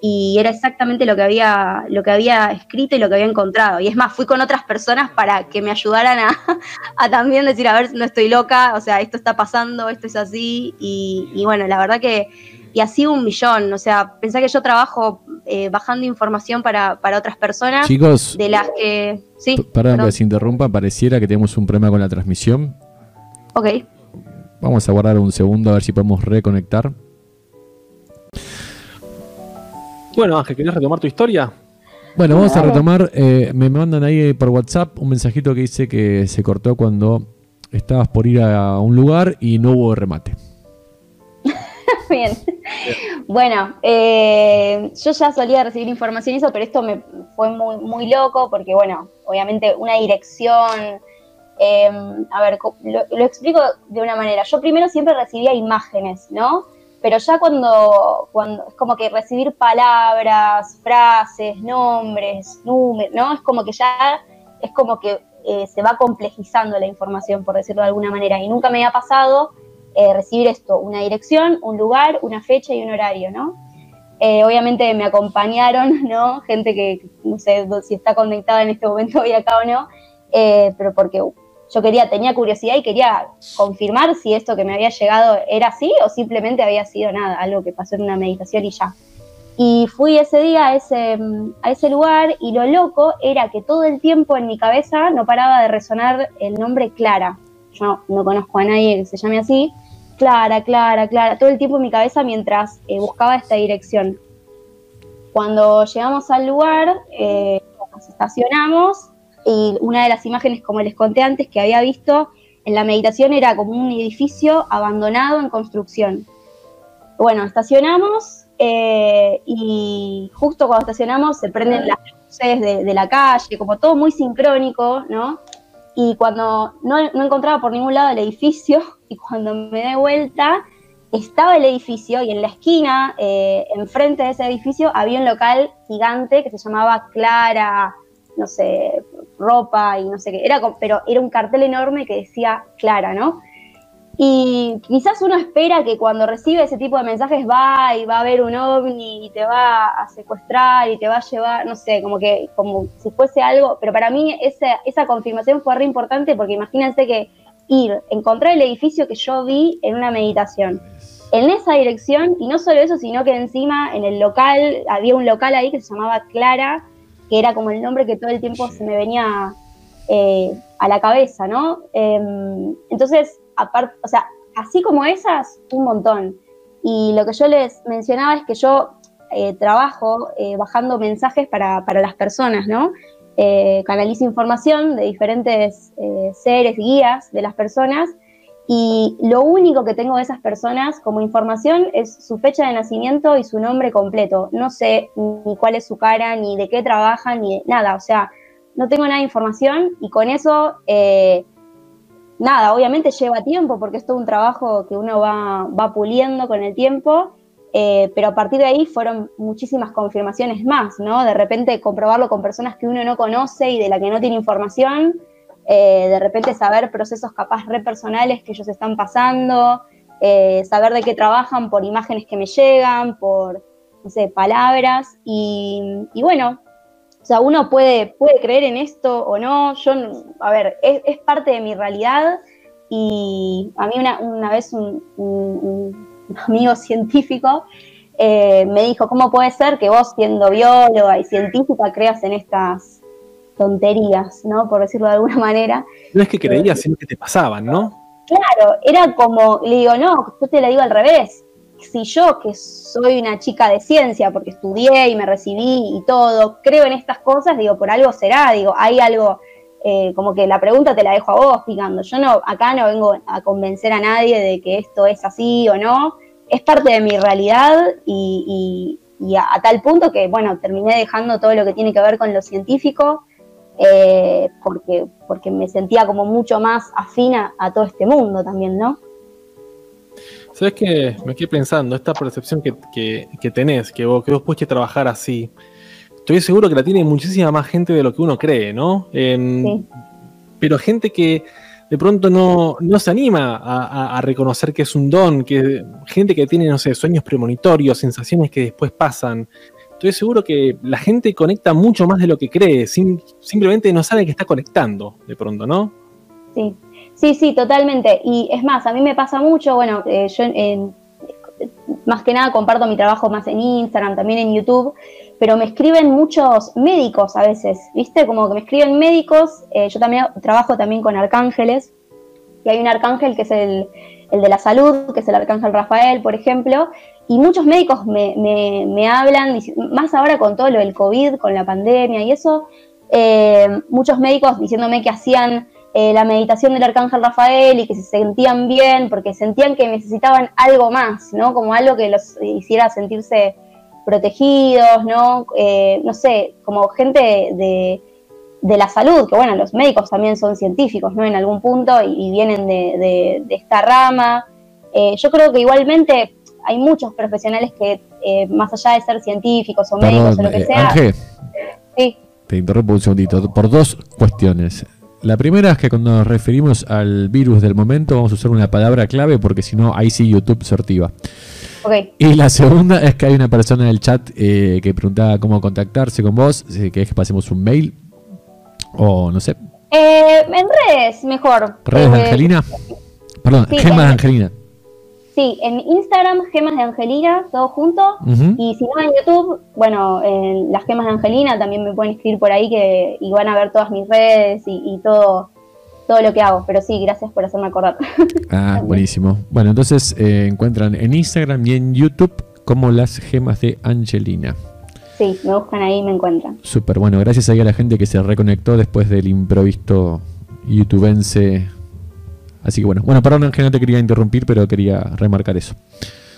y era exactamente lo que había, lo que había escrito y lo que había encontrado. Y es más, fui con otras personas para que me ayudaran a, también decir, a ver, no estoy loca, o sea, esto está pasando, esto es así. Y, y bueno, la verdad que, y así un millón, o sea, pensé que yo trabajo eh, bajando información para, otras personas. Chicos, de las que. Sí. Perdón, que se interrumpa, pareciera que tenemos un problema con la transmisión. Ok. Vamos a guardar un segundo a ver si podemos reconectar. Bueno, Ángel, ¿querés retomar tu historia? Bueno, vamos a retomar. Eh, me mandan ahí por WhatsApp un mensajito que dice que se cortó cuando estabas por ir a un lugar y no hubo remate. Bien. Bueno, eh, yo ya solía recibir información y eso, pero esto me fue muy, muy loco porque, bueno, obviamente una dirección. Eh, a ver, lo, explico de una manera. Yo primero siempre recibía imágenes, ¿no? Pero ya cuando, cuando es como que recibir palabras, frases, nombres, números, ¿no? Es como que ya es como que eh, se va complejizando la información, por decirlo de alguna manera. Y nunca me había pasado eh, recibir esto, una dirección, un lugar, una fecha y un horario, ¿no? Eh, obviamente me acompañaron, ¿no? Gente que no sé si está conectada en este momento hoy acá o no, pero porque yo quería, tenía curiosidad y quería confirmar si esto que me había llegado era así o simplemente había sido nada, algo que pasó en una meditación y ya. Y fui ese día a ese, a ese lugar y lo loco era que todo el tiempo en mi cabeza no paraba de resonar el nombre Clara. Yo no conozco a nadie que se llame así, Clara, Clara, Clara, todo el tiempo en mi cabeza mientras eh, buscaba esta dirección. Cuando llegamos al lugar, eh, nos estacionamos y una de las imágenes, como les conté antes, que había visto en la meditación era como un edificio abandonado en construcción. Bueno, estacionamos eh, y justo cuando estacionamos se prenden las luces de, la calle, como todo muy sincrónico, ¿no? Y cuando no, encontraba por ningún lado el edificio, y cuando me di vuelta, estaba el edificio y en la esquina, eh, enfrente de ese edificio, había un local gigante que se llamaba Clara, no sé, ropa y no sé qué, era, pero era un cartel enorme que decía Clara, ¿no? Y quizás uno espera que cuando recibe ese tipo de mensajes va y va a ver un ovni y te va a secuestrar y te va a llevar, no sé, como que como si fuese algo, pero para mí esa, esa confirmación fue re importante porque imagínense que ir, encontrar el edificio que yo vi en una meditación, en esa dirección, y no solo eso, sino que encima en el local, había un local ahí que se llamaba Clara, que era como el nombre que todo el tiempo se me venía eh, a la cabeza, ¿no? Em, entonces, aparte, o sea, así como esas, un montón. Y lo que yo les mencionaba es que yo eh, trabajo eh, bajando mensajes para, las personas, ¿no? Canalizo información de diferentes seres guías de las personas y lo único que tengo de esas personas como información es su fecha de nacimiento y su nombre completo. No sé ni cuál es su cara, ni de qué trabajan, ni nada. O sea, no tengo nada de información y con eso nada, obviamente lleva tiempo porque es todo un trabajo que uno va, va puliendo con el tiempo, eh, pero a partir de ahí fueron muchísimas confirmaciones más, ¿no? De repente comprobarlo con personas que uno no conoce y de la que no tiene información, eh, de repente saber procesos capaz repersonales que ellos están pasando, eh, saber de qué trabajan por imágenes que me llegan, por, sé, palabras, y, bueno, o sea, uno puede, puede creer en esto o no. Yo, a ver, es, parte de mi realidad y a mí una, vez un, amigo científico eh, me dijo, ¿cómo puede ser que vos siendo bióloga y científica creas en estas tonterías, ¿no? Por decirlo de alguna manera. No es que creías, sino que te pasaban, ¿no? Claro, era como, le digo, no, yo te la digo al revés si yo, que soy una chica de ciencia, porque estudié y me recibí y todo, creo en estas cosas, digo, por algo será, digo, hay algo, eh, como que la pregunta te la dejo a vos picando. Yo no, acá no vengo a convencer a nadie de que esto es así o no, es parte de mi realidad y, a, tal punto que, bueno, terminé dejando todo lo que tiene que ver con lo científico. Eh, porque, porque me sentía como mucho más afina a todo este mundo también, ¿no? ¿Sabes qué? Me quedé pensando, esta percepción que, tenés, que vos, que vos pudiste trabajar así, estoy seguro que la tiene muchísima más gente de lo que uno cree, ¿no? Pero gente que de pronto no, se anima a, reconocer que es un don, que gente que tiene, no sé, sueños premonitorios, sensaciones que después pasan. Estoy seguro que la gente conecta mucho más de lo que cree, simplemente no sabe que está conectando de pronto, ¿no? Sí, Sí, sí, totalmente. Y es más, a mí me pasa mucho, bueno, eh, yo más que nada comparto mi trabajo más en Instagram, también en YouTube, pero me escriben muchos médicos a veces, ¿viste? Como que me escriben médicos, eh, yo también trabajo también con arcángeles, y hay un arcángel que es el, de la salud, que es el arcángel Rafael, por ejemplo, y muchos médicos me, me, hablan, más ahora con todo lo del COVID, con la pandemia y eso, eh, muchos médicos diciéndome que hacían eh, la meditación del arcángel Rafael y que se sentían bien porque sentían que necesitaban algo más, ¿no? Como algo que los hiciera sentirse protegidos, ¿no? Eh, no sé, como gente de, la salud, que bueno, los médicos también son científicos, ¿no? En algún punto y, vienen de, esta rama. Eh, yo creo que igualmente hay muchos profesionales que, más allá de ser científicos o médicos o lo que sea... sí. Te interrumpo un segundito, por dos cuestiones. La primera es que cuando nos referimos al virus del momento vamos a usar una palabra clave porque si no, ahí sí YouTube se activa. Y la segunda es que hay una persona en el chat eh, que preguntaba cómo contactarse con vos, eh, que es que pasemos un mail o no sé. Eh, en redes, mejor. ¿Redes de Angelina? Perdón, gemas de Angelina. Sí, en Instagram, Gemas de Angelina, todo junto. Y si no, en YouTube, bueno, en las Gemas de Angelina también me pueden escribir por ahí que, y van a ver todas mis redes y, todo, todo lo que hago. Pero sí, gracias por hacerme acordar. Ah, buenísimo. Bueno, entonces eh, encuentran en Instagram y en YouTube como las Gemas de Angelina. Sí, me buscan ahí y me encuentran. Súper, bueno, gracias ahí a la gente que se reconectó después del improvisto youtubense Así que bueno, bueno, perdón que no te quería interrumpir, pero quería remarcar eso.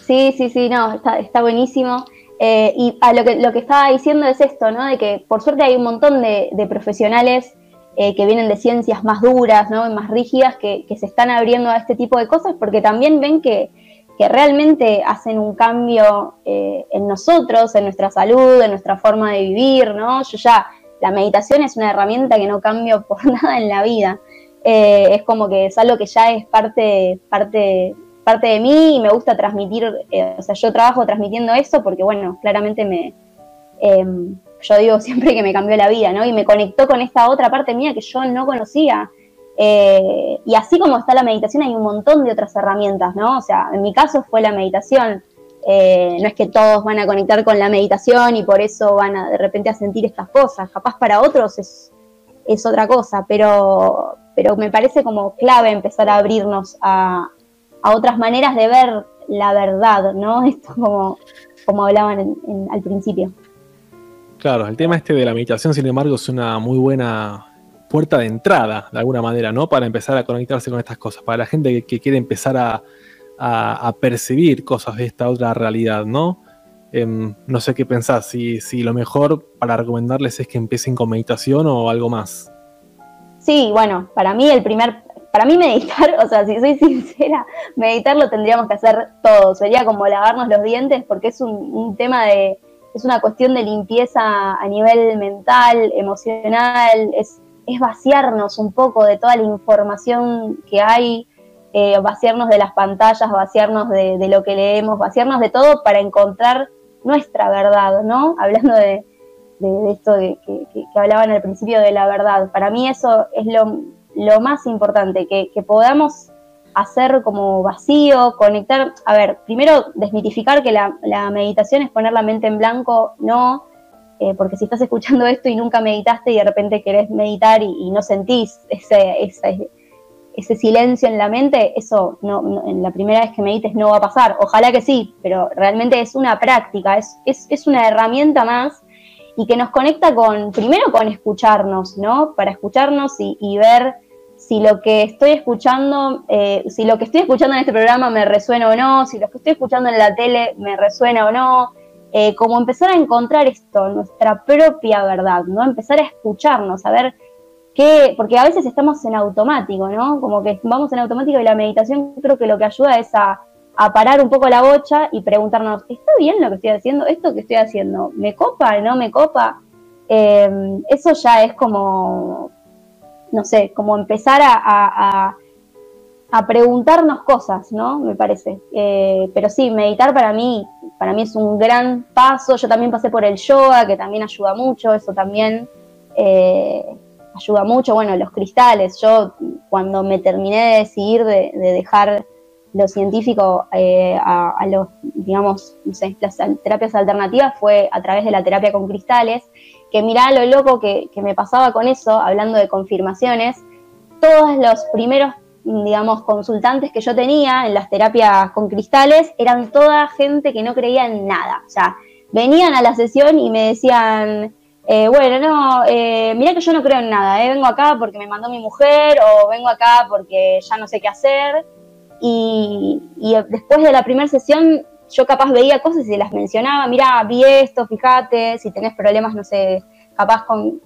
Sí, sí, sí, no, está, buenísimo. Eh, y a lo que, lo que estaba diciendo es esto, ¿no? De que por suerte hay un montón de, profesionales eh, que vienen de ciencias más duras, ¿no? Más rígidas, que, se están abriendo a este tipo de cosas porque también ven que, realmente hacen un cambio eh, en nosotros, en nuestra salud, en nuestra forma de vivir, ¿no? Yo ya, la meditación es una herramienta que no cambio por nada en la vida. Es como que es algo que ya es parte, parte parte de mí y me gusta transmitir, eh, o sea, yo trabajo transmitiendo eso porque, bueno, claramente me, em, yo digo siempre que me cambió la vida, ¿no? Y me conectó con esta otra parte mía que yo no conocía. Eh, y así como está la meditación, hay un montón de otras herramientas, ¿no? O sea, en mi caso fue la meditación. Eh, no es que todos van a conectar con la meditación y por eso van a de repente a sentir estas cosas. Capaz para otros es, es otra cosa, pero, pero me parece como clave empezar a abrirnos a, a otras maneras de ver la verdad, ¿no? Esto como, como hablaban al principio. Claro, el tema este de la meditación, sin embargo, es una muy buena puerta de entrada, de alguna manera, ¿no? Para empezar a conectarse con estas cosas, para la gente que, quiere empezar a, percibir cosas de esta otra realidad, ¿no? Em, no sé qué pensás, si, si lo mejor para recomendarles es que empiecen con meditación o algo más. Sí, bueno, para mí el primer para mí meditar, o sea, si soy sincera, meditar lo tendríamos que hacer todos. Sería como lavarnos los dientes porque es un, tema de, es una cuestión de limpieza a nivel mental, emocional, es, es vaciarnos un poco de toda la información que hay, eh, vaciarnos de las pantallas, vaciarnos de, lo que leemos, vaciarnos de todo para encontrar nuestra verdad, ¿no? Hablando de, esto que, que, hablaban al principio de la verdad. Para mí eso es lo, más importante, que, podamos hacer como vacío, conectar, a ver, primero desmitificar que la, meditación es poner la mente en blanco, no, eh, porque si estás escuchando esto y nunca meditaste y de repente querés meditar y, no sentís ese, ese, ese, silencio en la mente, eso no, en la primera vez que medites no va a pasar, ojalá que sí, pero realmente es una práctica, es, es, una herramienta más y que nos conecta con, primero con escucharnos, ¿no? Para escucharnos y ver si lo que estoy escuchando, eh, si lo que estoy escuchando en este programa me resuena o no, si lo que estoy escuchando en la tele me resuena o no, eh, como empezar a encontrar esto, nuestra propia verdad, ¿no? Empezar a escucharnos, a ver porque a veces estamos en automático, ¿no? Como que vamos en automático y la meditación creo que lo que ayuda es a, parar un poco la bocha y preguntarnos, ¿está bien lo que estoy haciendo? ¿Esto que estoy haciendo me copa, no me copa? Eh, eso ya es como no sé, como empezar a, preguntarnos cosas, ¿no? Me parece. Eh, pero sí, meditar para mí, para mí es un gran paso. Yo también pasé por el yoga, que también ayuda mucho, eso también eh, ayuda mucho. Bueno, los cristales. Yo cuando me terminé de decidir de, dejar lo científico eh, a, los, digamos, no sé, las terapias alternativas fue a través de la terapia con cristales que mirá lo loco que, me pasaba con eso, hablando de confirmaciones, todos los primeros, digamos, consultantes que yo tenía en las terapias con cristales eran toda gente que no creía en nada. O sea, venían a la sesión y me decían, eh, bueno, no, eh, mirá que yo no creo en nada, eh, vengo acá porque me mandó mi mujer o vengo acá porque ya no sé qué hacer. Y, y después de la primera sesión yo capaz veía cosas y las mencionaba, mira, vi esto, fíjate, si tenés problemas, no sé, capaz con,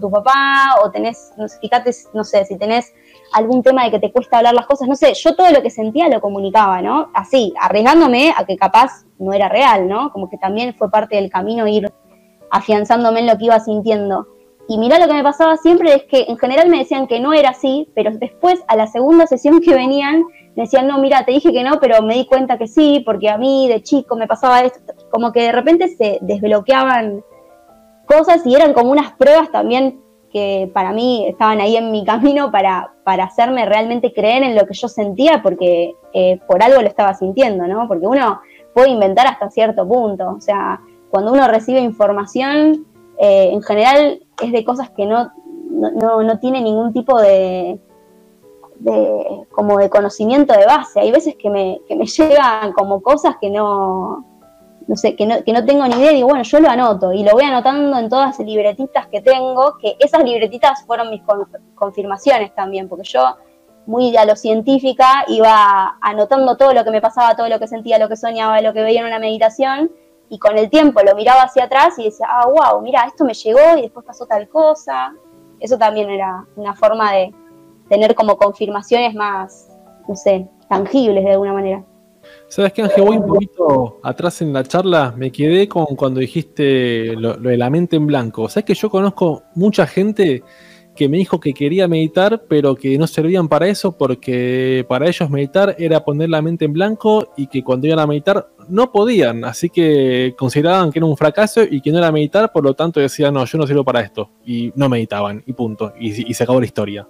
tu papá, o tenés, no sé, fíjate, no sé, si tenés algún tema de que te cuesta hablar las cosas, no sé, yo todo lo que sentía lo comunicaba, ¿no? Así, arriesgándome a que capaz no era real, ¿no? Como que también fue parte del camino ir afianzándome en lo que iba sintiendo. Y mirá lo que me pasaba siempre es que en general me decían que no era así, pero después a la segunda sesión que venían me decían, no, mira, te dije que no, pero me di cuenta que sí, porque a mí de chico me pasaba esto, como que de repente se desbloqueaban cosas y eran como unas pruebas también que para mí estaban ahí en mi camino para, para hacerme realmente creer en lo que yo sentía, porque eh, por algo lo estaba sintiendo, ¿no? Porque uno puede inventar hasta cierto punto, o sea, cuando uno recibe información, eh, en general es de cosas que no, no, no tiene ningún tipo de, de, como de conocimiento de base. Hay veces que me, que me llegan como cosas que no, no sé, que no, que no tengo ni idea y bueno, yo lo anoto y lo voy anotando en todas las libretitas que tengo, que esas libretitas fueron mis confirmaciones también, porque yo muy a lo científica, iba anotando todo lo que me pasaba, todo lo que sentía, lo que soñaba, lo que veía en una meditación, y con el tiempo lo miraba hacia atrás y decía, ah, wow, mira, esto me llegó y después pasó tal cosa. Eso también era una forma de tener como confirmaciones más, no sé, tangibles de alguna manera. ¿Sabes qué, Ángel? Voy un poquito atrás en la charla. Me quedé con cuando dijiste lo, lo de la mente en blanco. ¿Sabes que yo conozco mucha gente que me dijo que quería meditar, pero que no servían para eso porque para ellos meditar era poner la mente en blanco y que cuando iban a meditar no podían, así que consideraban que era un fracaso y que no era meditar, por lo tanto decían, no, yo no sirvo para esto, y no meditaban, y punto, y, se acabó la historia.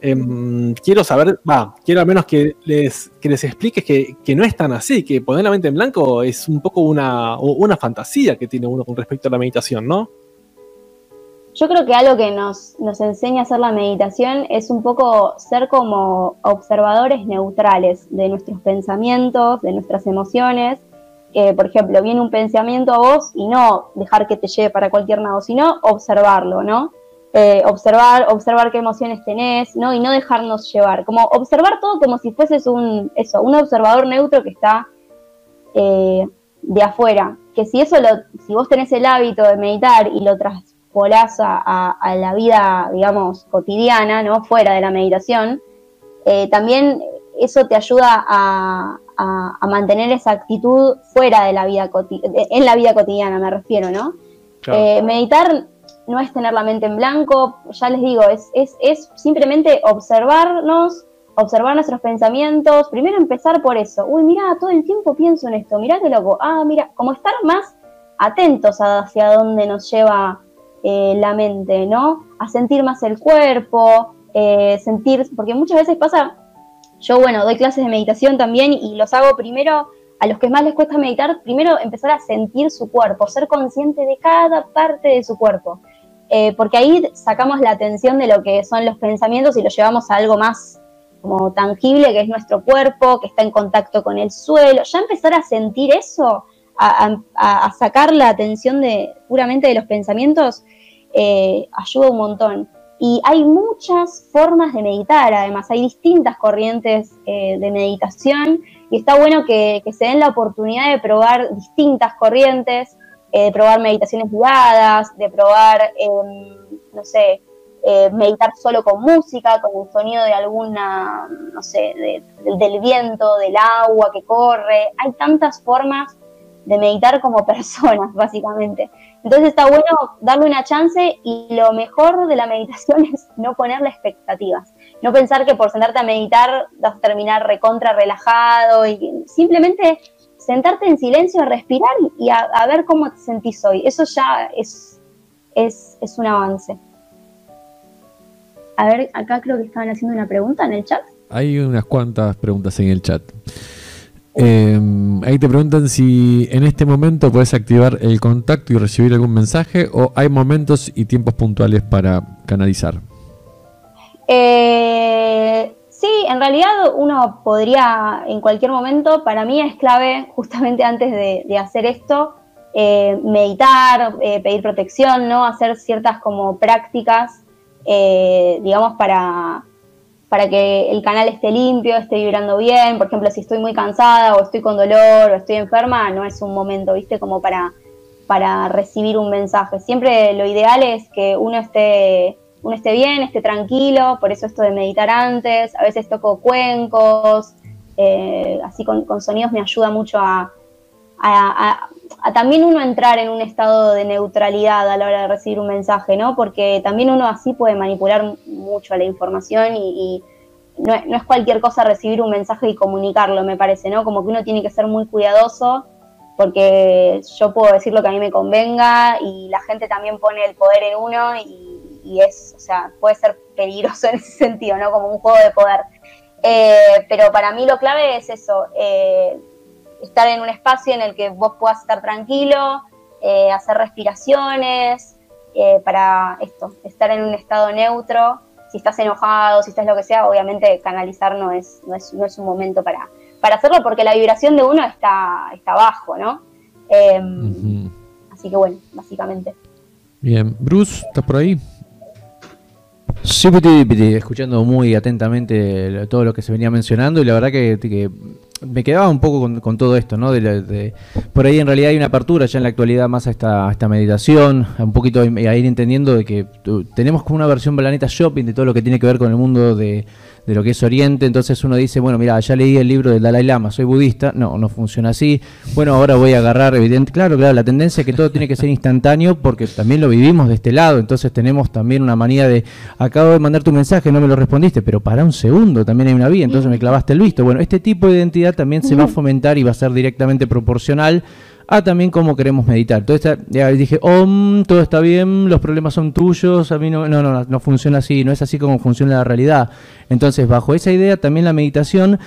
Em, quiero saber, va, quiero al menos que les, que les expliques que, que, no es tan así, que poner la mente en blanco es un poco una, una fantasía que tiene uno con respecto a la meditación, ¿no? Yo creo que algo que nos, nos enseña a hacer la meditación es un poco ser como observadores neutrales de nuestros pensamientos, de nuestras emociones. por ejemplo, viene un pensamiento a vos y no dejar que te lleve para cualquier lado, sino observarlo, ¿no? Eh, observar, observar qué emociones tenés, ¿no? Y no dejarnos llevar. Como observar todo como si fueses un, eso, un observador neutro que está eh, de afuera. Que si eso lo, si vos tenés el hábito de meditar y lo tras, a, la vida, digamos, cotidiana, ¿no? Fuera de la meditación, eh, también eso te ayuda a, mantener esa actitud fuera de la vida en la vida cotidiana, me refiero, ¿no? Eh, meditar no es tener la mente en blanco, ya les digo, es, es, es simplemente observarnos, observar nuestros pensamientos, primero empezar por eso, uy, mira, todo el tiempo pienso en esto, mira qué loco, ah, mira, como estar más atentos hacia dónde nos lleva eh, la mente, ¿no? A sentir más el cuerpo, eh, sentir, porque muchas veces pasa, yo bueno, doy clases de meditación también y los hago primero, a los que más les cuesta meditar, primero empezar a sentir su cuerpo, ser consciente de cada parte de su cuerpo. Eh, porque ahí sacamos la atención de lo que son los pensamientos y lo llevamos a algo más como tangible, que es nuestro cuerpo, que está en contacto con el suelo. Ya empezar a sentir eso, a, sacar la atención de, puramente de los pensamientos, eh, ayuda un montón. Y hay muchas formas de meditar, además, hay distintas corrientes eh, de meditación y está bueno que, se den la oportunidad de probar distintas corrientes, eh, de probar meditaciones guiadas, de probar, em, no sé, meditar solo con música, con el sonido de alguna, no sé, del viento, del agua que corre. Hay tantas formas de meditar como personas, básicamente. Entonces está bueno darle una chance y lo mejor de la meditación es no ponerle expectativas. No pensar que por sentarte a meditar vas a terminar recontra relajado y simplemente sentarte en silencio, respirar y a, ver cómo te sentís hoy. Eso ya es, es, es un avance. A ver, acá creo que estaban haciendo una pregunta en el chat. Hay unas cuantas preguntas en el chat. Em, ahí te preguntan si en este momento puedes activar el contacto y recibir algún mensaje o hay momentos y tiempos puntuales para canalizar. Eh, sí, en realidad uno podría en cualquier momento, para mí es clave justamente antes de, hacer esto, eh, meditar, eh, pedir protección, ¿no? hacer ciertas como prácticas, digamos, para para que el canal esté limpio, esté vibrando bien. Por ejemplo, si estoy muy cansada o estoy con dolor o estoy enferma, no es un momento, ¿viste? Como para, para recibir un mensaje. Siempre lo ideal es que uno esté, uno esté bien, esté tranquilo, por eso esto de meditar antes. A veces toco cuencos, eh, así con, sonidos me ayuda mucho a, a, también uno entrar en un estado de neutralidad a la hora de recibir un mensaje, ¿no? Porque también uno así puede manipular mucho la información y, no, es cualquier cosa recibir un mensaje y comunicarlo, me parece, ¿no? Como que uno tiene que ser muy cuidadoso porque yo puedo decir lo que a mí me convenga y la gente también pone el poder en uno y, es, o sea, puede ser peligroso en ese sentido, ¿no? Como un juego de poder. Eh, pero para mí lo clave es eso, eh, estar en un espacio en el que vos puedas estar tranquilo, eh, hacer respiraciones, eh, para esto, estar en un estado neutro. Si estás enojado, si estás lo que sea, obviamente canalizar no es, no es, no es un momento para, para hacerlo porque la vibración de uno está, está bajo, ¿no? Em, así que bueno, básicamente. Bien, Bruce, ¿estás por ahí? Sí, escuchando muy atentamente todo lo que se venía mencionando y la verdad que, me quedaba un poco con, todo esto, ¿no? De, por ahí en realidad hay una apertura ya en la actualidad más a esta, esta meditación, un poquito a ir entendiendo de que tenemos como una versión Planeta Shopping de todo lo que tiene que ver con el mundo de, de lo que es Oriente, entonces uno dice, bueno, mira, ya leí el libro del Dalai Lama, soy budista, no, no funciona así, bueno, ahora voy a agarrar, evidente, claro, claro, la tendencia es que todo tiene que ser instantáneo porque también lo vivimos de este lado, entonces tenemos también una manía de, acabo de mandar tu mensaje, no me lo respondiste, pero para un segundo también hay una vía, entonces me clavaste el visto, bueno, este tipo de identidad también se va a fomentar y va a ser directamente proporcional a también cómo queremos meditar. Ya dije, oh, todo está bien, los problemas son tuyos, a mí no, no, no, no funciona así, no es así como funciona la realidad. Entonces, bajo esa idea, también la meditación,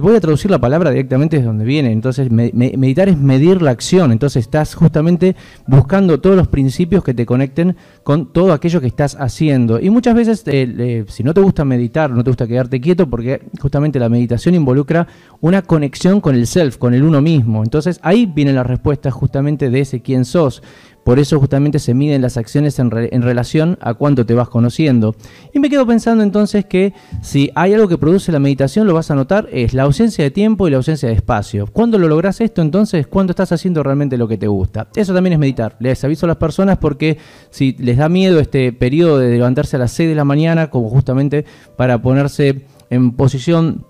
voy a traducir la palabra directamente desde donde viene. Entonces, meditar es medir la acción. Entonces, estás justamente buscando todos los principios que te conecten con todo aquello que estás haciendo. Y muchas veces, eh, si no te gusta meditar, no te gusta quedarte quieto, porque justamente la meditación involucra una conexión con el self, con el uno mismo. Entonces, ahí viene la respuesta justamente de ese quién sos. Por eso justamente se miden las acciones en, relación a cuánto te vas conociendo. Y me quedo pensando entonces que si hay algo que produce la meditación, lo vas a notar, es la ausencia de tiempo y la ausencia de espacio. ¿Cuándo lo logras esto entonces? Cuando estás haciendo realmente lo que te gusta. Eso también es meditar. Les aviso a las personas porque si les da miedo este periodo de levantarse a las 6 de la mañana, como justamente para ponerse en posición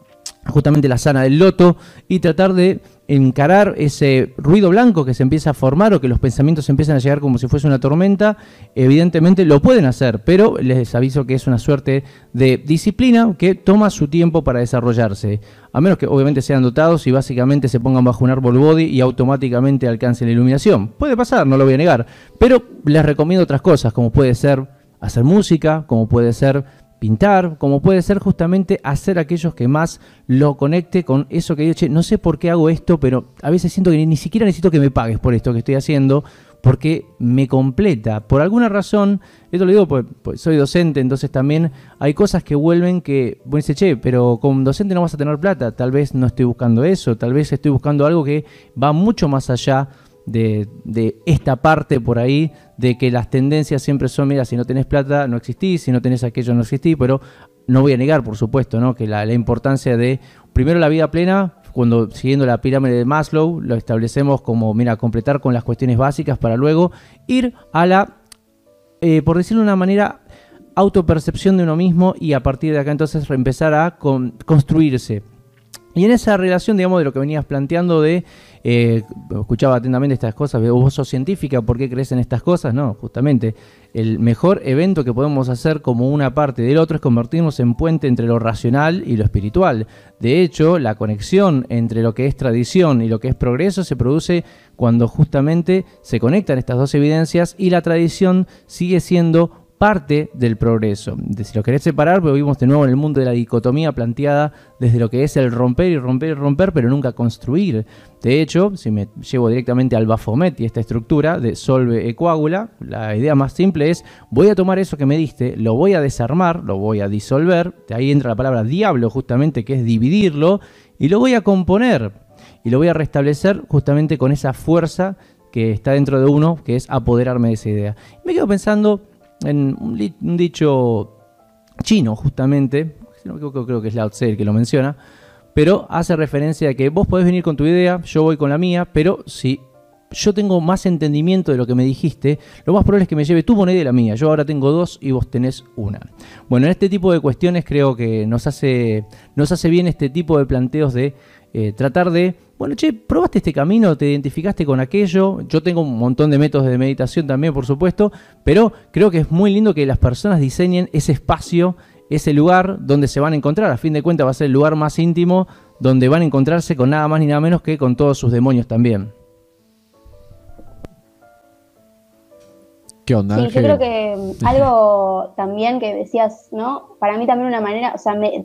justamente la sana del loto y tratar de encarar ese ruido blanco que se empieza a formar o que los pensamientos empiezan a llegar como si fuese una tormenta, evidentemente lo pueden hacer, pero les aviso que es una suerte de disciplina que toma su tiempo para desarrollarse, a menos que obviamente sean dotados y básicamente se pongan bajo un árbol body y automáticamente alcancen la iluminación. Puede pasar, no lo voy a negar, pero les recomiendo otras cosas, como puede ser hacer música, como puede ser pintar, como puede ser justamente hacer aquellos que más lo conecte con eso que digo, no sé por qué hago esto, pero a veces siento que ni siquiera necesito que me pagues por esto que estoy haciendo, porque me completa. Por alguna razón, esto lo digo porque, soy docente, entonces también hay cosas que vuelven que, bueno, dice, che, pero como docente no vas a tener plata, tal vez no estoy buscando eso, tal vez estoy buscando algo que va mucho más allá de, esta parte por ahí, de que las tendencias siempre son, mira, si no tenés plata no existís, si no tenés aquello no existís, pero no voy a negar, por supuesto, ¿no? que la, importancia de, primero la vida plena, cuando siguiendo la pirámide de Maslow, lo establecemos como, mira, completar con las cuestiones básicas para luego ir a la, eh, por decirlo de una manera, autopercepción de uno mismo y a partir de acá entonces empezar a construirse. Y en esa relación, digamos, de lo que venías planteando de eh, escuchaba atentamente estas cosas, vos sos científica, ¿por qué crees en estas cosas? No, justamente el mejor evento que podemos hacer como una parte del otro es convertirnos en puente entre lo racional y lo espiritual. De hecho, la conexión entre lo que es tradición y lo que es progreso se produce cuando justamente se conectan estas dos evidencias y la tradición sigue siendo parte del progreso. Si lo querés separar, pues vivimos de nuevo en el mundo de la dicotomía planteada desde lo que es el romper y romper y romper, pero nunca construir. De hecho, si me llevo directamente al Bafomet y esta estructura de solve e coagula, la idea más simple es, voy a tomar eso que me diste, lo voy a desarmar, lo voy a disolver, de ahí entra la palabra diablo justamente, que es dividirlo, y lo voy a componer, y lo voy a restablecer justamente con esa fuerza que está dentro de uno, que es apoderarme de esa idea. Y me quedo pensando, en un, dicho chino justamente, creo que es Lao el que lo menciona, pero hace referencia a que vos podés venir con tu idea, yo voy con la mía, pero si yo tengo más entendimiento de lo que me dijiste, lo más probable es que me lleve tu moneda y la mía. Yo ahora tengo dos y vos tenés una. Bueno, en este tipo de cuestiones creo que nos hace, hace bien este tipo de planteos de eh, tratar de, bueno, che, probaste este camino, te identificaste con aquello, yo tengo un montón de métodos de meditación también, por supuesto, pero creo que es muy lindo que las personas diseñen ese espacio, ese lugar donde se van a encontrar, a fin de cuentas va a ser el lugar más íntimo donde van a encontrarse con nada más ni nada menos que con todos sus demonios también. ¿Qué onda? Sí, yo creo que mm, algo también que decías, ¿no? Para mí también una manera, o sea, me,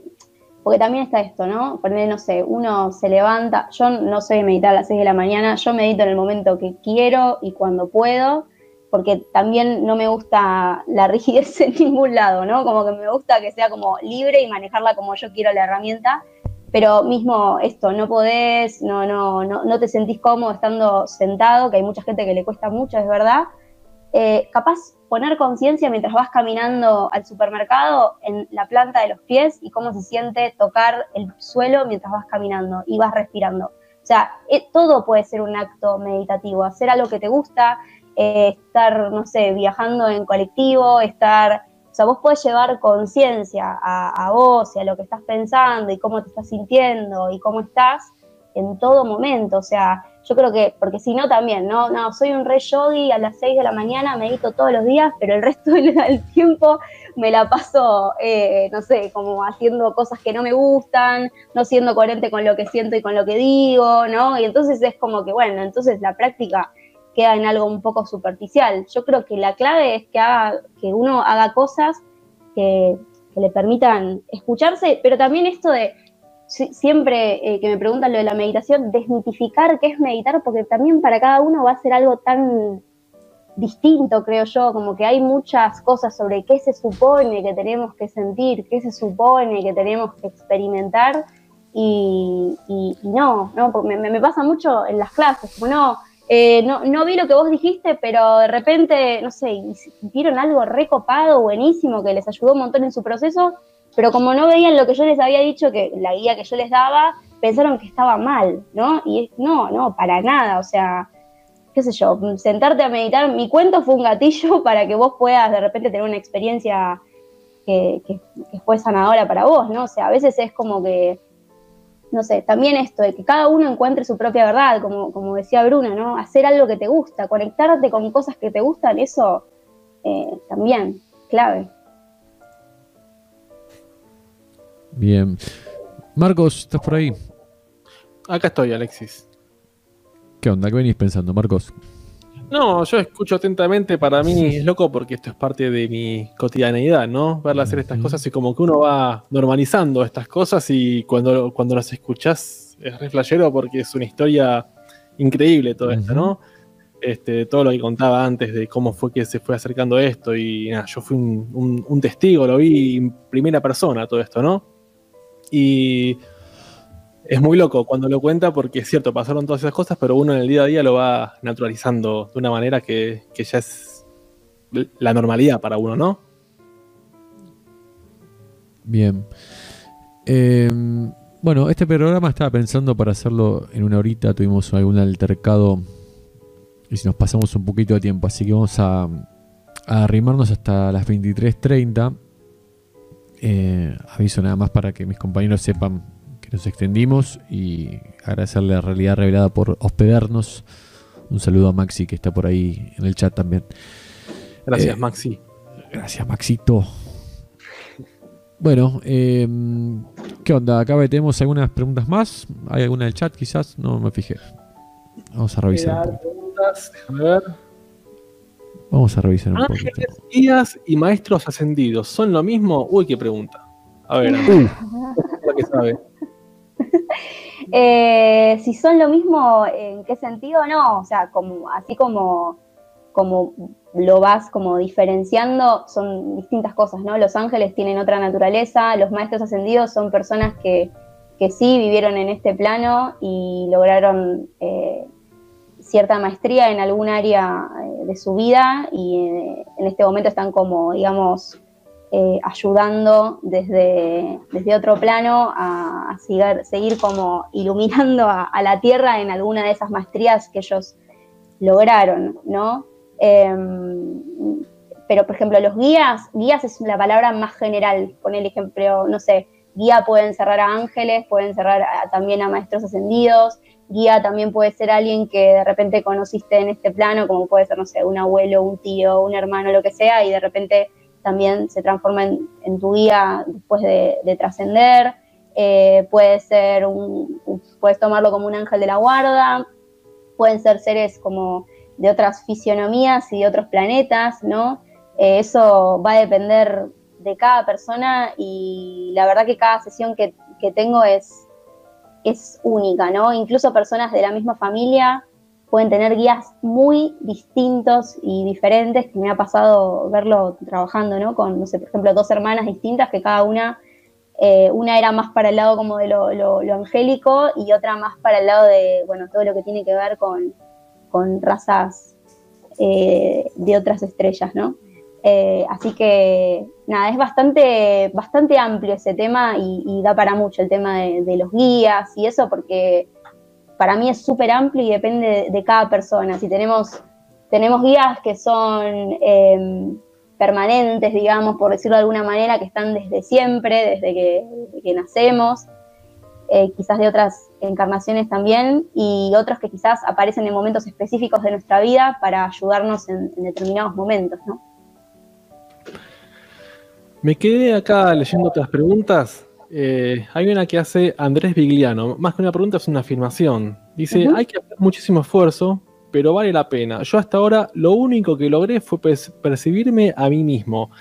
porque también está esto, ¿no? Poner, no sé, uno se levanta, yo no soy meditar a las 6 de la mañana, yo medito en el momento que quiero y cuando puedo, porque también no me gusta la rigidez en ningún lado, ¿no? Como que me gusta que sea como libre y manejarla como yo quiero la herramienta, pero mismo esto, no podés, no, no, no, no te sentís cómodo estando sentado, que hay mucha gente que le cuesta mucho, es verdad, eh, capaz poner conciencia mientras vas caminando al supermercado en la planta de los pies y cómo se siente tocar el suelo mientras vas caminando y vas respirando. O sea, eh, todo puede ser un acto meditativo, hacer algo que te gusta, eh, estar, no sé, viajando en colectivo, estar, o sea, vos podés llevar conciencia a, a vos y a lo que estás pensando y cómo te estás sintiendo y cómo estás en todo momento, o sea, yo creo que, porque si no también, ¿no? No, soy un re yogi a las 6 de la mañana, medito todos los días, pero el resto del tiempo me la paso, eh, no sé, como haciendo cosas que no me gustan, no siendo coherente con lo que siento y con lo que digo, ¿no? Y entonces es como que, bueno, entonces la práctica queda en algo un poco superficial. Yo creo que la clave es que, haga, que uno haga cosas que, que le permitan escucharse, pero también esto de siempre eh, que me preguntan lo de la meditación, desmitificar qué es meditar, porque también para cada uno va a ser algo tan distinto, creo yo, como que hay muchas cosas sobre qué se supone que tenemos que sentir, qué se supone que tenemos que experimentar, y, no, no, porque me, pasa mucho en las clases, como no, eh, no, no vi lo que vos dijiste, pero de repente, no sé, vieron algo recopado, buenísimo, que les ayudó un montón en su proceso, pero como no veían lo que yo les había dicho, que la guía que yo les daba, pensaron que estaba mal, ¿no? Y no, no, para nada, o sea, qué sé yo, sentarte a meditar, mi cuento fue un gatillo para que vos puedas de repente tener una experiencia que, fue sanadora para vos, ¿no? O sea, a veces es como que, no sé, también esto de que cada uno encuentre su propia verdad, como, como decía Bruna, ¿no? Hacer algo que te gusta, conectarte con cosas que te gustan, eso eh, también, clave. Bien. Marcos, ¿estás por ahí? Acá estoy, Alexis. ¿Qué onda? ¿Qué venís pensando, Marcos? No, yo escucho atentamente, para mí es loco porque esto es parte de mi cotidianeidad, ¿no? Verla hacer estas cosas y como que uno va normalizando estas cosas y cuando, cuando las escuchás es re porque es una historia increíble todo esto, ¿no? Este, todo lo que contaba antes de cómo fue que se fue acercando esto y nada, yo fui un testigo, lo vi en primera persona todo esto, ¿no? Y es muy loco cuando lo cuenta porque es cierto, pasaron todas esas cosas, pero uno en el día a día lo va naturalizando de una manera que, ya es la normalidad para uno, ¿no? Bien. Em, bueno, este programa estaba pensando para hacerlo en una horita, tuvimos algún altercado y si nos pasamos un poquito de tiempo, así que vamos a, a arrimarnos hasta las 23.30 eh, aviso nada más para que mis compañeros sepan que nos extendimos y agradecerle a Realidad Revelada por hospedarnos. Un saludo a Maxi que está por ahí en el chat también. Gracias, eh, Maxi. Gracias, Maxito. Bueno, eh, ¿qué onda? Acá tenemos algunas preguntas más. ¿Hay alguna del chat quizás? No me fijé. Vamos a revisar. Preguntas, déjame ver. Vamos a revisar un Ángeles, guías y maestros ascendidos, ¿son lo mismo? Uy, qué pregunta. A ver, uh. que sabe. Eh, si son lo mismo, ¿en qué sentido? No, o sea, como, así como, como lo vas como diferenciando, son distintas cosas, ¿no? Los ángeles tienen otra naturaleza, los maestros ascendidos son personas que, que sí vivieron en este plano y lograron eh, cierta maestría en algún área eh, de su vida y eh, en este momento están como, digamos, eh, ayudando desde, desde otro plano a, seguir, como iluminando a, la Tierra en alguna de esas maestrías que ellos lograron, ¿no? Em, pero, por ejemplo, los guías, guías es la palabra más general, con el ejemplo, no sé, guía puede encerrar a ángeles, puede encerrar también a maestros ascendidos, guía también puede ser alguien que de repente conociste en este plano, como puede ser, no sé, un abuelo, un tío, un hermano, lo que sea, y de repente también se transforma en, tu guía después de, trascender. Eh, puede ser un, puedes tomarlo como un ángel de la guarda, pueden ser seres como de otras fisionomías y de otros planetas, ¿no? Eh, eso va a depender de cada persona y la verdad que cada sesión que, que tengo es, es única, ¿no? Incluso personas de la misma familia pueden tener guías muy distintos y diferentes, que me ha pasado verlo trabajando, ¿no? Con, no sé, por ejemplo, dos hermanas distintas que cada una, eh, una era más para el lado como de lo, angélico y otra más para el lado de, bueno, todo lo que tiene que ver con, razas eh, de otras estrellas, ¿no? Eh, así que nada, es bastante, bastante amplio ese tema y, da para mucho el tema de, los guías y eso porque para mí es súper amplio y depende de, cada persona. Si tenemos, tenemos guías que son em, permanentes, digamos, por decirlo de alguna manera, que están desde siempre, desde que, nacemos, eh, quizás de otras encarnaciones también, y otros que quizás aparecen en momentos específicos de nuestra vida para ayudarnos en, en determinados momentos, ¿no? Me quedé acá leyendo otras preguntas. Eh, hay una que hace Andrés Vigliano. Más que una pregunta, es una afirmación. Dice: Hay que hacer muchísimo esfuerzo, pero vale la pena. Yo hasta ahora lo único que logré fue percibirme a mí mismo.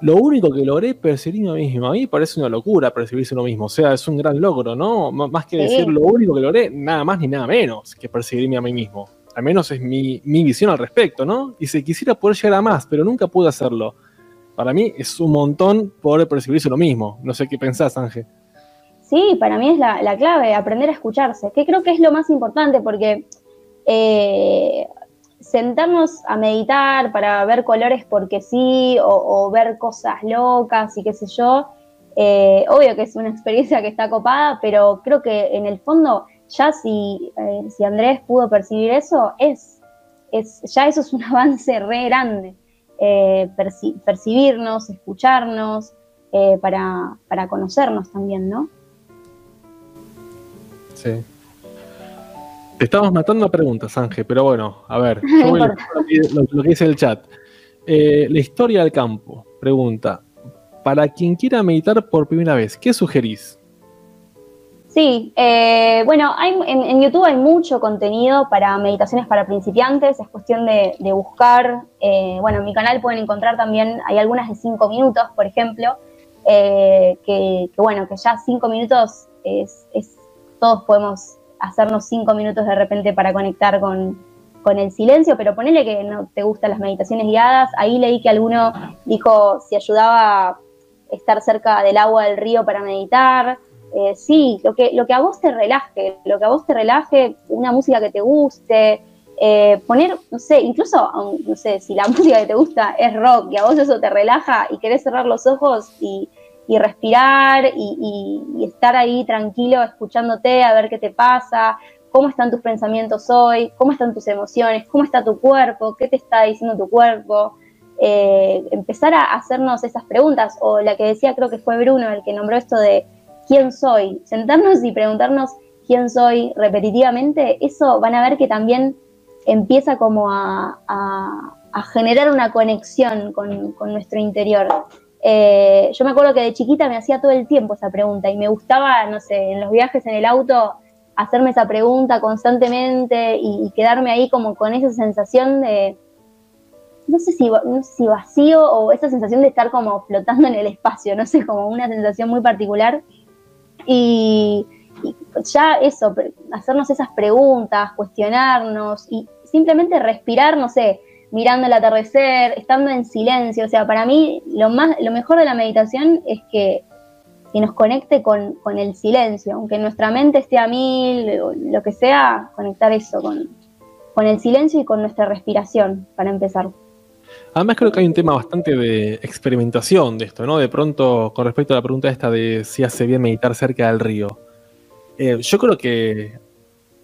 Lo único que logré percibirme a mí mismo. A mí parece una locura percibirse uno mismo. O sea, es un gran logro, ¿no? más que decir lo único que logré, nada más ni nada menos que percibirme a mí mismo. Al menos es mi, mi visión al respecto, ¿no? Dice: Quisiera poder llegar a más, pero nunca pude hacerlo para mí es un montón poder percibirse lo mismo. No sé qué pensás, Ángel. Sí, para mí es la, clave, aprender a escucharse, que creo que es lo más importante porque eh, sentarnos a meditar para ver colores porque sí o, ver cosas locas y qué sé yo, eh, obvio que es una experiencia que está copada, pero creo que en el fondo ya si, eh, si Andrés pudo percibir eso, es, es, ya eso es un avance re grande. Eh, percibirnos, escucharnos, eh, para, conocernos también, ¿no? Sí. Te estamos matando a preguntas, Ángel, pero bueno, a ver, yo voy a lo, que dice el chat. Eh, la historia del campo, pregunta, para quien quiera meditar por primera vez, ¿qué sugerís? Sí, eh, bueno, en, YouTube hay mucho contenido para meditaciones para principiantes, es cuestión de, buscar, eh, bueno, en mi canal pueden encontrar también, hay algunas de 5 minutos, por ejemplo, eh, que, bueno, que ya 5 minutos es, todos podemos hacernos 5 minutos de repente para conectar con, con el silencio, pero ponele que no te gustan las meditaciones guiadas, ahí leí que alguno dijo si ayudaba estar cerca del agua del río para meditar, eh, sí, lo que, lo que a vos te relaje, lo que a vos te relaje, una música que te guste, eh, poner, no sé, incluso, no sé, si la música que te gusta es rock y a vos eso te relaja y querés cerrar los ojos y, respirar y, estar ahí tranquilo escuchándote a ver qué te pasa, cómo están tus pensamientos hoy, cómo están tus emociones, cómo está tu cuerpo, qué te está diciendo tu cuerpo. Eh, empezar a hacernos esas preguntas, o la que decía, creo que fue Bruno el que nombró esto de quién soy, sentarnos y preguntarnos quién soy repetitivamente, eso van a ver que también empieza como a, generar una conexión con, nuestro interior. Eh, yo me acuerdo que de chiquita me hacía todo el tiempo esa pregunta y me gustaba, no sé, en los viajes en el auto hacerme esa pregunta constantemente y, quedarme ahí como con esa sensación de, no sé, si, no sé si vacío o esa sensación de estar como flotando en el espacio, no sé, como una sensación muy particular y, ya eso, hacernos esas preguntas, cuestionarnos y simplemente respirar, no sé, mirando el atardecer, estando en silencio. O sea, para mí lo, más, lo mejor de la meditación es que, nos conecte con, el silencio, aunque nuestra mente esté a mil, lo que sea, conectar eso con, con el silencio y con nuestra respiración, para empezar. Además creo que hay un tema bastante de experimentación de esto, ¿no? De pronto, con respecto a la pregunta esta de si hace bien meditar cerca del río. Eh, yo creo que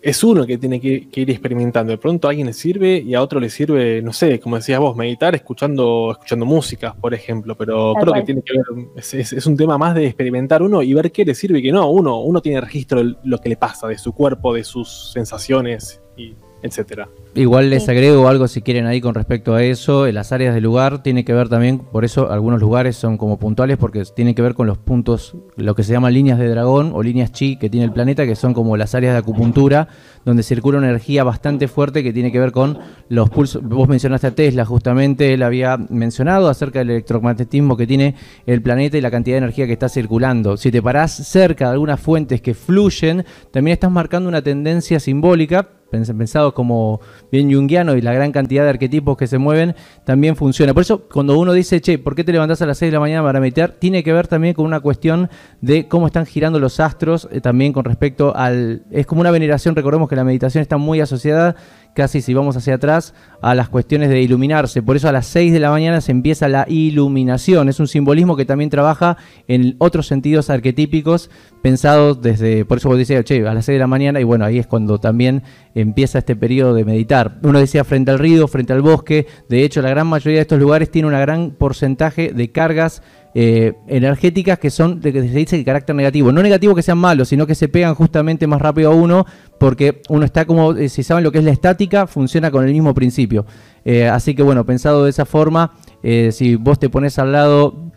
es uno que tiene que, ir experimentando. De pronto a alguien le sirve y a otro le sirve, no sé, como decías vos, meditar escuchando, escuchando música, por ejemplo. Pero creo que tiene que ver, es, un tema más de experimentar uno y ver qué le sirve y qué no. Uno, uno tiene registro de lo que le pasa, de su cuerpo, de sus sensaciones y etcétera. Igual les agrego algo si quieren ahí con respecto a eso. En las áreas del lugar tiene que ver también, por eso algunos lugares son como puntuales porque tienen que ver con los puntos, lo que se llaman líneas de dragón o líneas chi que tiene el planeta, que son como las áreas de acupuntura, donde circula una energía bastante fuerte que tiene que ver con los pulsos. Vos mencionaste a Tesla, justamente él había mencionado acerca del electromagnetismo que tiene el planeta y la cantidad de energía que está circulando. Si te parás cerca de algunas fuentes que fluyen, también estás marcando una tendencia simbólica pensado como bien junguiano y la gran cantidad de arquetipos que se mueven, también funciona. Por eso, cuando uno dice, che, ¿por qué te levantás a las 6 de la mañana para meditar? Tiene que ver también con una cuestión de cómo están girando los astros, eh, también con respecto al... Es como una veneración, recordemos que la meditación está muy asociada casi si vamos hacia atrás, a las cuestiones de iluminarse. Por eso a las 6 de la mañana se empieza la iluminación. Es un simbolismo que también trabaja en otros sentidos arquetípicos pensados desde, por eso vos decías, che, a las 6 de la mañana, y bueno, ahí es cuando también empieza este periodo de meditar. Uno decía frente al río, frente al bosque, de hecho la gran mayoría de estos lugares tiene un gran porcentaje de cargas eh, energéticas que son de que se dice de carácter negativo. No negativo que sean malos, sino que se pegan justamente más rápido a uno porque uno está como, eh, si saben lo que es la estática, funciona con el mismo principio. Eh, así que bueno, pensado de esa forma, si vos te pones al lado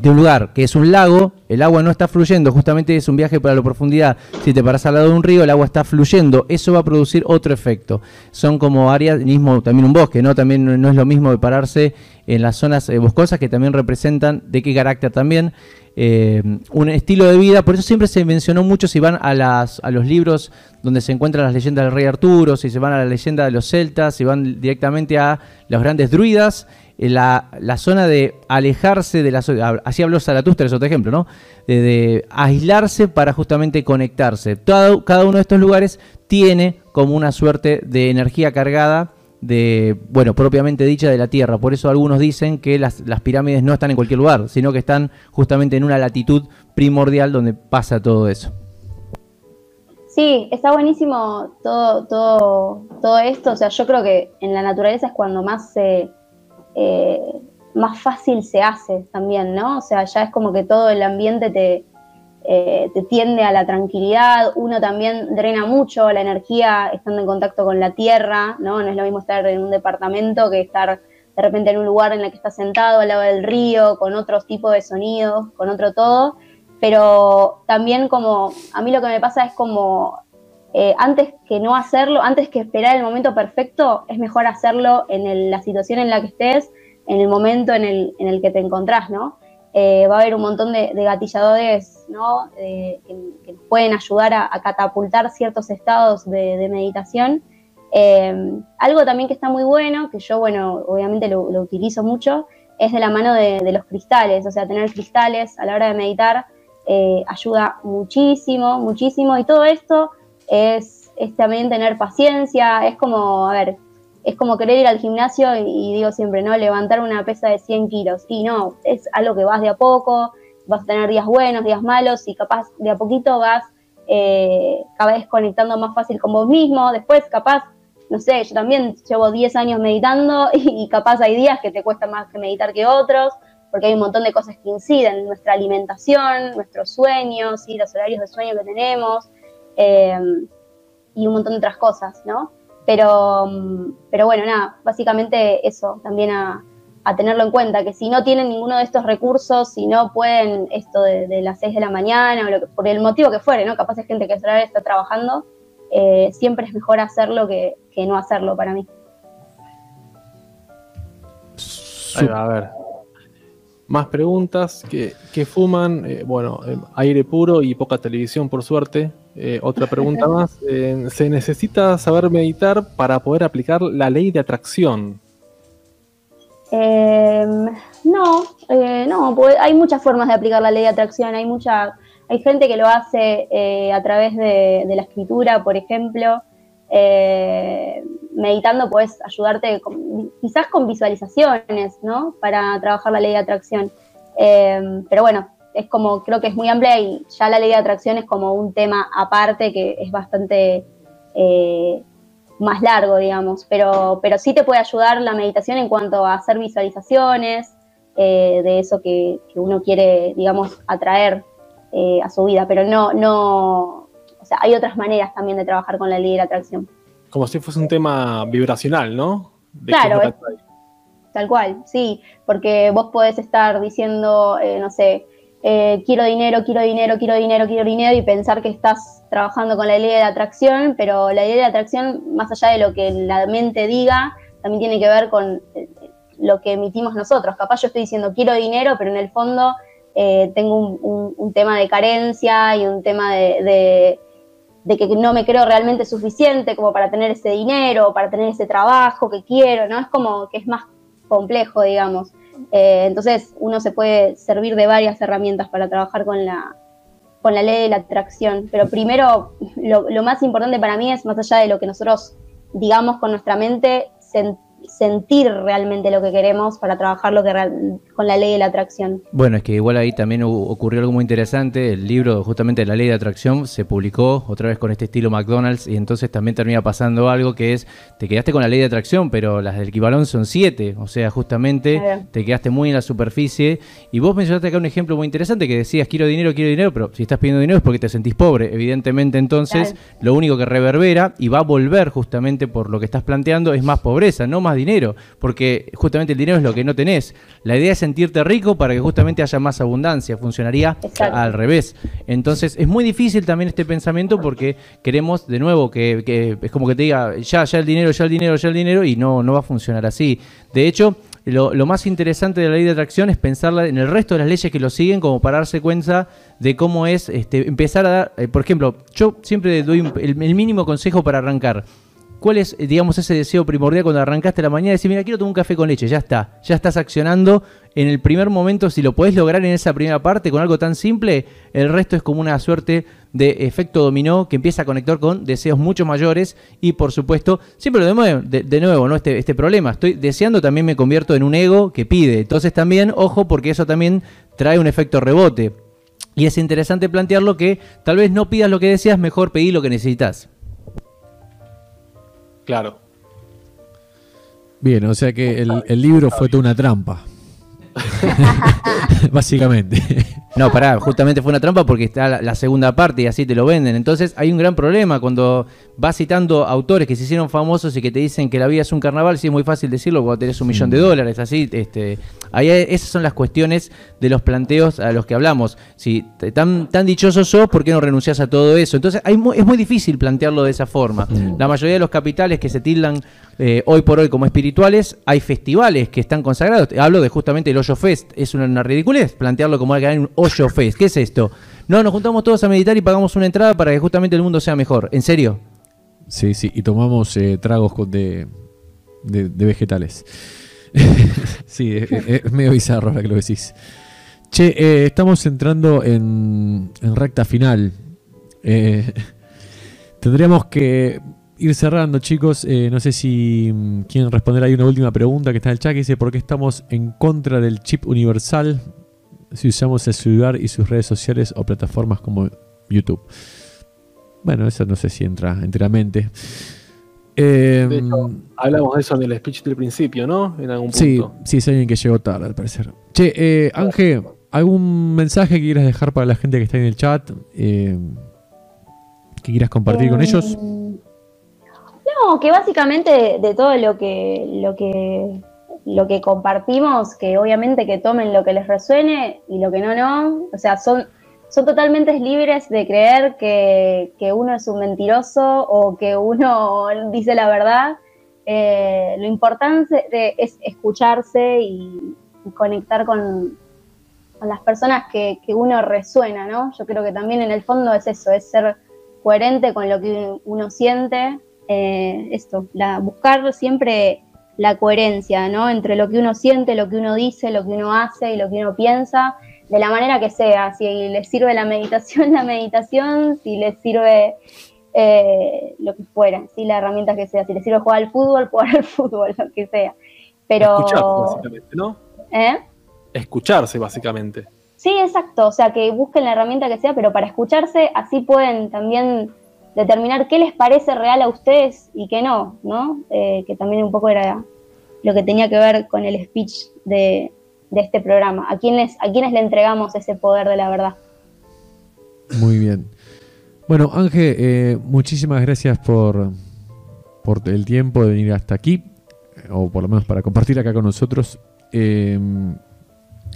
de un lugar que es un lago, el agua no está fluyendo, justamente es un viaje para la profundidad. Si te paras al lado de un río, el agua está fluyendo, eso va a producir otro efecto. Son como áreas, mismo también un bosque, ¿no? También no es lo mismo de pararse en las zonas eh, boscosas que también representan de qué carácter también. Eh, un estilo de vida, por eso siempre se mencionó mucho si van a, las, a los libros donde se encuentran las leyendas del rey Arturo, si se van a la leyenda de los celtas, si van directamente a los grandes druidas la, la, zona de alejarse de la así habló Zaratustra, es otro ejemplo, ¿no? De, aislarse para justamente conectarse. Todo, cada uno de estos lugares tiene como una suerte de energía cargada de, bueno, propiamente dicha de la Tierra. Por eso algunos dicen que las, las pirámides no están en cualquier lugar, sino que están justamente en una latitud primordial donde pasa todo eso. Sí, está buenísimo todo, todo, todo esto. O sea, yo creo que en la naturaleza es cuando más se eh, más fácil se hace también, ¿no? O sea, ya es como que todo el ambiente te, eh, te tiende a la tranquilidad, uno también drena mucho la energía estando en contacto con la tierra, ¿no? No es lo mismo estar en un departamento que estar de repente en un lugar en el que estás sentado al lado del río, con otros tipos de sonidos, con otro todo, pero también como, a mí lo que me pasa es como eh, antes que no hacerlo, antes que esperar el momento perfecto, es mejor hacerlo en la situación en la que estés, en el momento en el, en el que te encontrás, ¿no? Eh, va a haber un montón de, gatilladores, ¿no? que, nos pueden ayudar a, catapultar ciertos estados de, meditación. Eh, algo también que está muy bueno, que yo, bueno, obviamente lo, utilizo mucho, es de la mano de, los cristales, o sea, tener cristales a la hora de meditar ayuda muchísimo, muchísimo, y todo esto es, también tener paciencia, es como, a ver, es como querer ir al gimnasio y, digo siempre, ¿no? Levantar una pesa de 100 kilos. Y no, es algo que vas de a poco, vas a tener días buenos, días malos y capaz de a poquito vas eh, cada vez conectando más fácil con vos mismo. Después, capaz, no sé, yo también llevo 10 años meditando y, capaz hay días que te cuesta más que meditar que otros, porque hay un montón de cosas que inciden, nuestra alimentación, nuestros sueños, y los horarios de sueño que tenemos, Em, y un montón de otras cosas, ¿no? Pero, pero bueno, nada, básicamente eso, también a, tenerlo en cuenta, que si no tienen ninguno de estos recursos, si no pueden esto de, las 6 de la mañana, o lo que, por el motivo que fuere, ¿no? Capaz es gente que está trabajando, eh, siempre es mejor hacerlo que, no hacerlo para mí. a ver, más preguntas que, fuman, eh, bueno, eh, aire puro y poca televisión por suerte. Eh, otra pregunta más, ¿se necesita saber meditar para poder aplicar la ley de atracción? Em, no, no, hay muchas formas de aplicar la ley de atracción, hay mucha, hay gente que lo hace a través de, de, la escritura, por ejemplo, meditando puedes ayudarte quizás con visualizaciones, ¿no? Para trabajar la ley de atracción. Eh, pero bueno, es como, creo que es muy amplia y ya la ley de atracción es como un tema aparte que es bastante eh, más largo, digamos. Pero, pero sí te puede ayudar la meditación en cuanto a hacer visualizaciones eh, de eso que, uno quiere, digamos, atraer a su vida. Pero no, no, sea, hay otras maneras también de trabajar con la ley de la atracción. Como si fuese un tema vibracional, ¿no? claro, tal cual, sí, porque vos podés estar diciendo, eh, no sé, eh, quiero dinero, quiero dinero, quiero dinero, quiero dinero y pensar que estás trabajando con la idea de atracción, pero la idea de atracción, más allá de lo que la mente diga, también tiene que ver con eh, lo que emitimos nosotros. Capaz yo estoy diciendo quiero dinero, pero en el fondo tengo un, tema de carencia y un tema de de que no me creo realmente suficiente como para tener ese dinero, para tener ese trabajo que quiero, ¿no? Es como que es más complejo, digamos. Eh, entonces uno se puede servir de varias herramientas para trabajar con la, con la ley de la atracción. Pero primero, lo, más importante para mí es, más allá de lo que nosotros digamos con nuestra mente, sentir realmente lo que queremos para trabajar lo que con la ley de la atracción. Bueno, es que igual ahí también ocurrió algo muy interesante. El libro justamente de la ley de atracción se publicó otra vez con este estilo McDonald's y entonces también termina pasando algo que es, te quedaste con la ley de atracción, pero las del Kibalón son siete. O sea, justamente te quedaste muy en la superficie. Y vos mencionaste acá un ejemplo muy interesante que decías, quiero dinero, quiero dinero, pero si estás pidiendo dinero es porque te sentís pobre. Evidentemente entonces lo único que reverbera y va a volver justamente por lo que estás planteando es más pobreza, no más dinero, porque justamente el dinero es lo que no tenés. La idea es sentirte rico para que justamente haya más abundancia, funcionaría al revés. Entonces es muy difícil también este pensamiento porque queremos de nuevo que, es como que te diga, ya, ya el dinero, ya el dinero, ya el dinero, y no, no va a funcionar así. De hecho, lo, más interesante de la ley de atracción es pensarla en el resto de las leyes que lo siguen, como para darse cuenta de cómo es este, empezar a dar, eh, por ejemplo, yo siempre doy el mínimo consejo para arrancar. ¿Cuál es, digamos, ese deseo primordial cuando arrancaste la mañana? Decir, mira, quiero tomar un café con leche, ya está. Ya estás accionando en el primer momento. Si lo podés lograr en esa primera parte con algo tan simple, el resto es como una suerte de efecto dominó que empieza a conectar con deseos mucho mayores. Y por supuesto, siempre lo de, de nuevo, ¿no? Este, este problema. Estoy deseando, también me convierto en un ego que pide. Entonces también, ojo, porque eso también trae un efecto rebote. Y es interesante plantearlo que tal vez no pidas lo que deseas, mejor pedí lo que necesitas. Claro. Bien, o sea que el, libro fue toda una trampa. Básicamente. No, pará, justamente fue una trampa porque está la, segunda parte y así te lo venden. Entonces hay un gran problema cuando vas citando autores que se hicieron famosos y que te dicen que la vida es un carnaval, sí es muy fácil decirlo cuando tenés un millón de dólares, así, este, ahí esas son las cuestiones de los planteos a los que hablamos. Si tan, tan dichoso sos, ¿por qué no renunciás a todo eso? Entonces hay, es muy difícil plantearlo de esa forma. Mm. La mayoría de los capitales que se tildan eh, hoy por hoy como espirituales, hay festivales que están consagrados. Hablo de justamente el Hoyo Fest. Es una, ridiculez plantearlo como algo un Hoyo Fest. ¿Qué es esto? No, nos juntamos todos a meditar y pagamos una entrada para que justamente el mundo sea mejor. ¿En serio? Sí, sí, y tomamos eh, tragos de, de, vegetales. sí, es, medio bizarro ahora que lo decís. Che, eh, estamos entrando en, en recta final. tendríamos que ir cerrando, chicos. Eh, no sé si mm, quieren responder. Hay una última pregunta que está en el chat que dice: ¿Por qué estamos en contra del chip universal si usamos el celular y sus redes sociales o plataformas como YouTube? Bueno, eso no sé si entra enteramente. Eh, hablamos de eso en el speech del principio, ¿no? En algún punto. Sí, sí, es alguien que llegó tarde, al parecer. Che, eh, Ángel, ¿algún mensaje que quieras dejar para la gente que está en el chat? Eh, ¿Que quieras compartir con ellos? No, que básicamente de, todo lo que, lo que lo que compartimos, que obviamente que tomen lo que les resuene y lo que no, no. O sea, son, son totalmente libres de creer que, uno es un mentiroso o que uno dice la verdad. Eh, lo importante es escucharse y, conectar con, las personas que, que, uno resuena, ¿no? Yo creo que también en el fondo es eso, es ser coherente con lo que uno siente eh, esto, la, buscar siempre la coherencia, ¿no? Entre lo que uno siente, lo que uno dice, lo que uno hace y lo que uno piensa, de la manera que sea. Si les sirve la meditación, la meditación, si les sirve eh, lo que fuera, si la herramienta que sea, si les sirve jugar al fútbol, jugar al fútbol, lo que sea. Pero. Escucharse, básicamente, ¿no? ¿Eh? Escucharse, básicamente. Sí, exacto. O sea, que busquen la herramienta que sea, pero para escucharse, así pueden también determinar qué les parece real a ustedes y qué no, ¿no? Eh, que también un poco era lo que tenía que ver con el speech de, este programa. ¿A quiénes, ¿A quiénes le entregamos ese poder de la verdad? Muy bien. Bueno, Ángel, eh, muchísimas gracias por, por el tiempo de venir hasta aquí, o por lo menos para compartir acá con nosotros. Eh,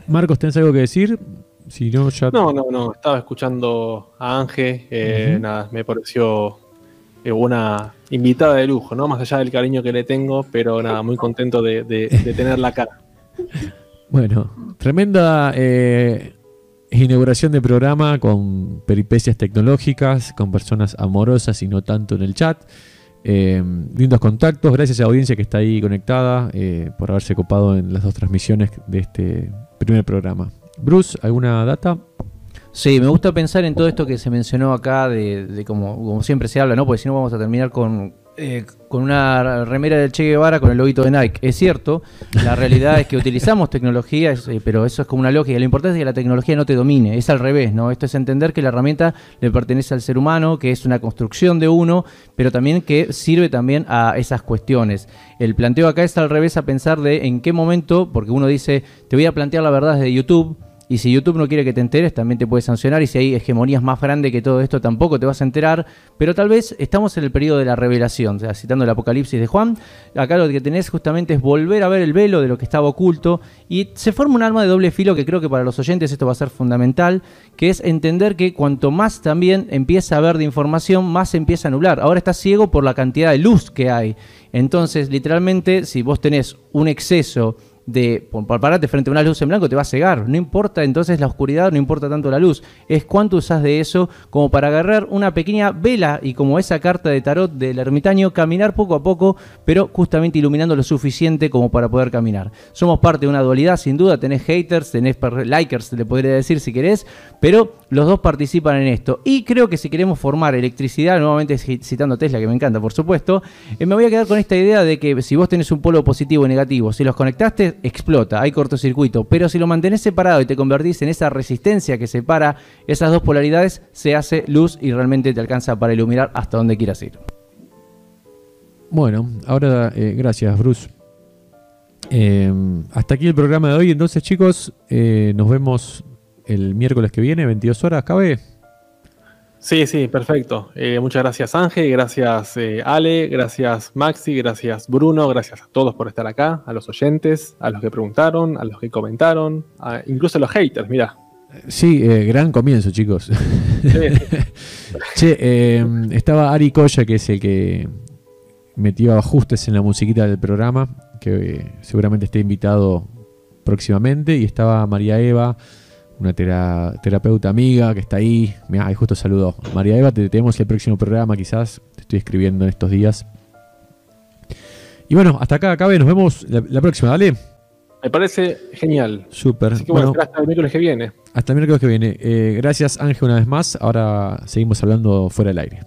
Marcos, ¿tenés algo que decir? No, no, no, Estaba escuchando a Ángel. Eh, nada, me pareció eh, una invitada de lujo, ¿no? Más allá del cariño que le tengo, pero nada, muy contento de, tenerla acá. Bueno, tremenda eh, inauguración de programa con peripecias tecnológicas, con personas amorosas y no tanto en el chat. lindos contactos, gracias a la audiencia que está ahí conectada por haberse copado en las dos transmisiones de este primer programa. Bruce, ¿alguna data? Sí, me gusta pensar en todo esto que se mencionó acá, de, como, como, siempre se habla, ¿no? Porque si no vamos a terminar con, Eh, con una remera del Che Guevara con el logito de Nike. Es cierto, la realidad es que utilizamos tecnología, eh, pero eso es como una lógica. Lo importante es que la tecnología no te domine, es al revés, ¿no? Esto es entender que la herramienta le pertenece al ser humano, que es una construcción de uno, pero también que sirve también a esas cuestiones. El planteo acá es al revés a pensar de en qué momento, porque uno dice, te voy a plantear la verdad desde YouTube, y si YouTube no quiere que te enteres, también te puede sancionar. Y si hay hegemonías más grandes que todo esto, tampoco te vas a enterar. Pero tal vez estamos en el periodo de la revelación. O sea, citando el Apocalipsis de Juan, acá lo que tenés justamente es volver a ver el velo de lo que estaba oculto. Y se forma un arma de doble filo que creo que para los oyentes esto va a ser fundamental. Que es entender que cuanto más también empieza a haber de información, más se empieza a anular. Ahora estás ciego por la cantidad de luz que hay. Entonces, literalmente, si vos tenés un exceso de pararte frente a una luz en blanco te va a cegar. No importa entonces la oscuridad, no importa tanto la luz. Es cuánto usas de eso como para agarrar una pequeña vela y como esa carta de tarot del ermitaño, caminar poco a poco, pero justamente iluminando lo suficiente como para poder caminar. Somos parte de una dualidad, sin duda. Tenés haters, tenés likers, le podría decir si querés, pero los dos participan en esto. Y creo que si queremos formar electricidad, nuevamente citando Tesla, que me encanta, por supuesto, eh, me voy a quedar con esta idea de que si vos tenés un polo positivo y negativo, si los conectaste, explota, hay cortocircuito. Pero si lo mantenés separado y te convertís en esa resistencia que separa esas dos polaridades, se hace luz y realmente te alcanza para iluminar hasta donde quieras ir. Bueno, ahora eh, gracias Bruce. Eh, hasta aquí el programa de hoy. Entonces chicos, eh, nos vemos el miércoles que viene, 22 horas. ¿Cabe? Sí, sí, perfecto. Eh, muchas gracias Ángel, gracias eh, Ale, gracias Maxi, gracias Bruno, gracias a todos por estar acá, a los oyentes, a los que preguntaron, a los que comentaron, incluso a los haters, mira. Sí, eh, gran comienzo, chicos. che, em, estaba Ari Koya, que es el que metió ajustes en la musiquita del programa, que seguramente esté invitado próximamente, y estaba María Eva una terapeuta amiga que está ahí. Mira, ahí justo saludó. María Eva, te tenemos el próximo programa, quizás. Te estoy escribiendo en estos días. Y bueno, hasta acá, acabe. Nos vemos la, próxima, ¿dale? Me parece genial. Súper. Así que bueno, hasta el miércoles que viene. Hasta el miércoles que viene. Eh, gracias, Ángel, una vez más. Ahora seguimos hablando fuera del aire.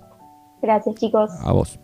Gracias, chicos. A vos.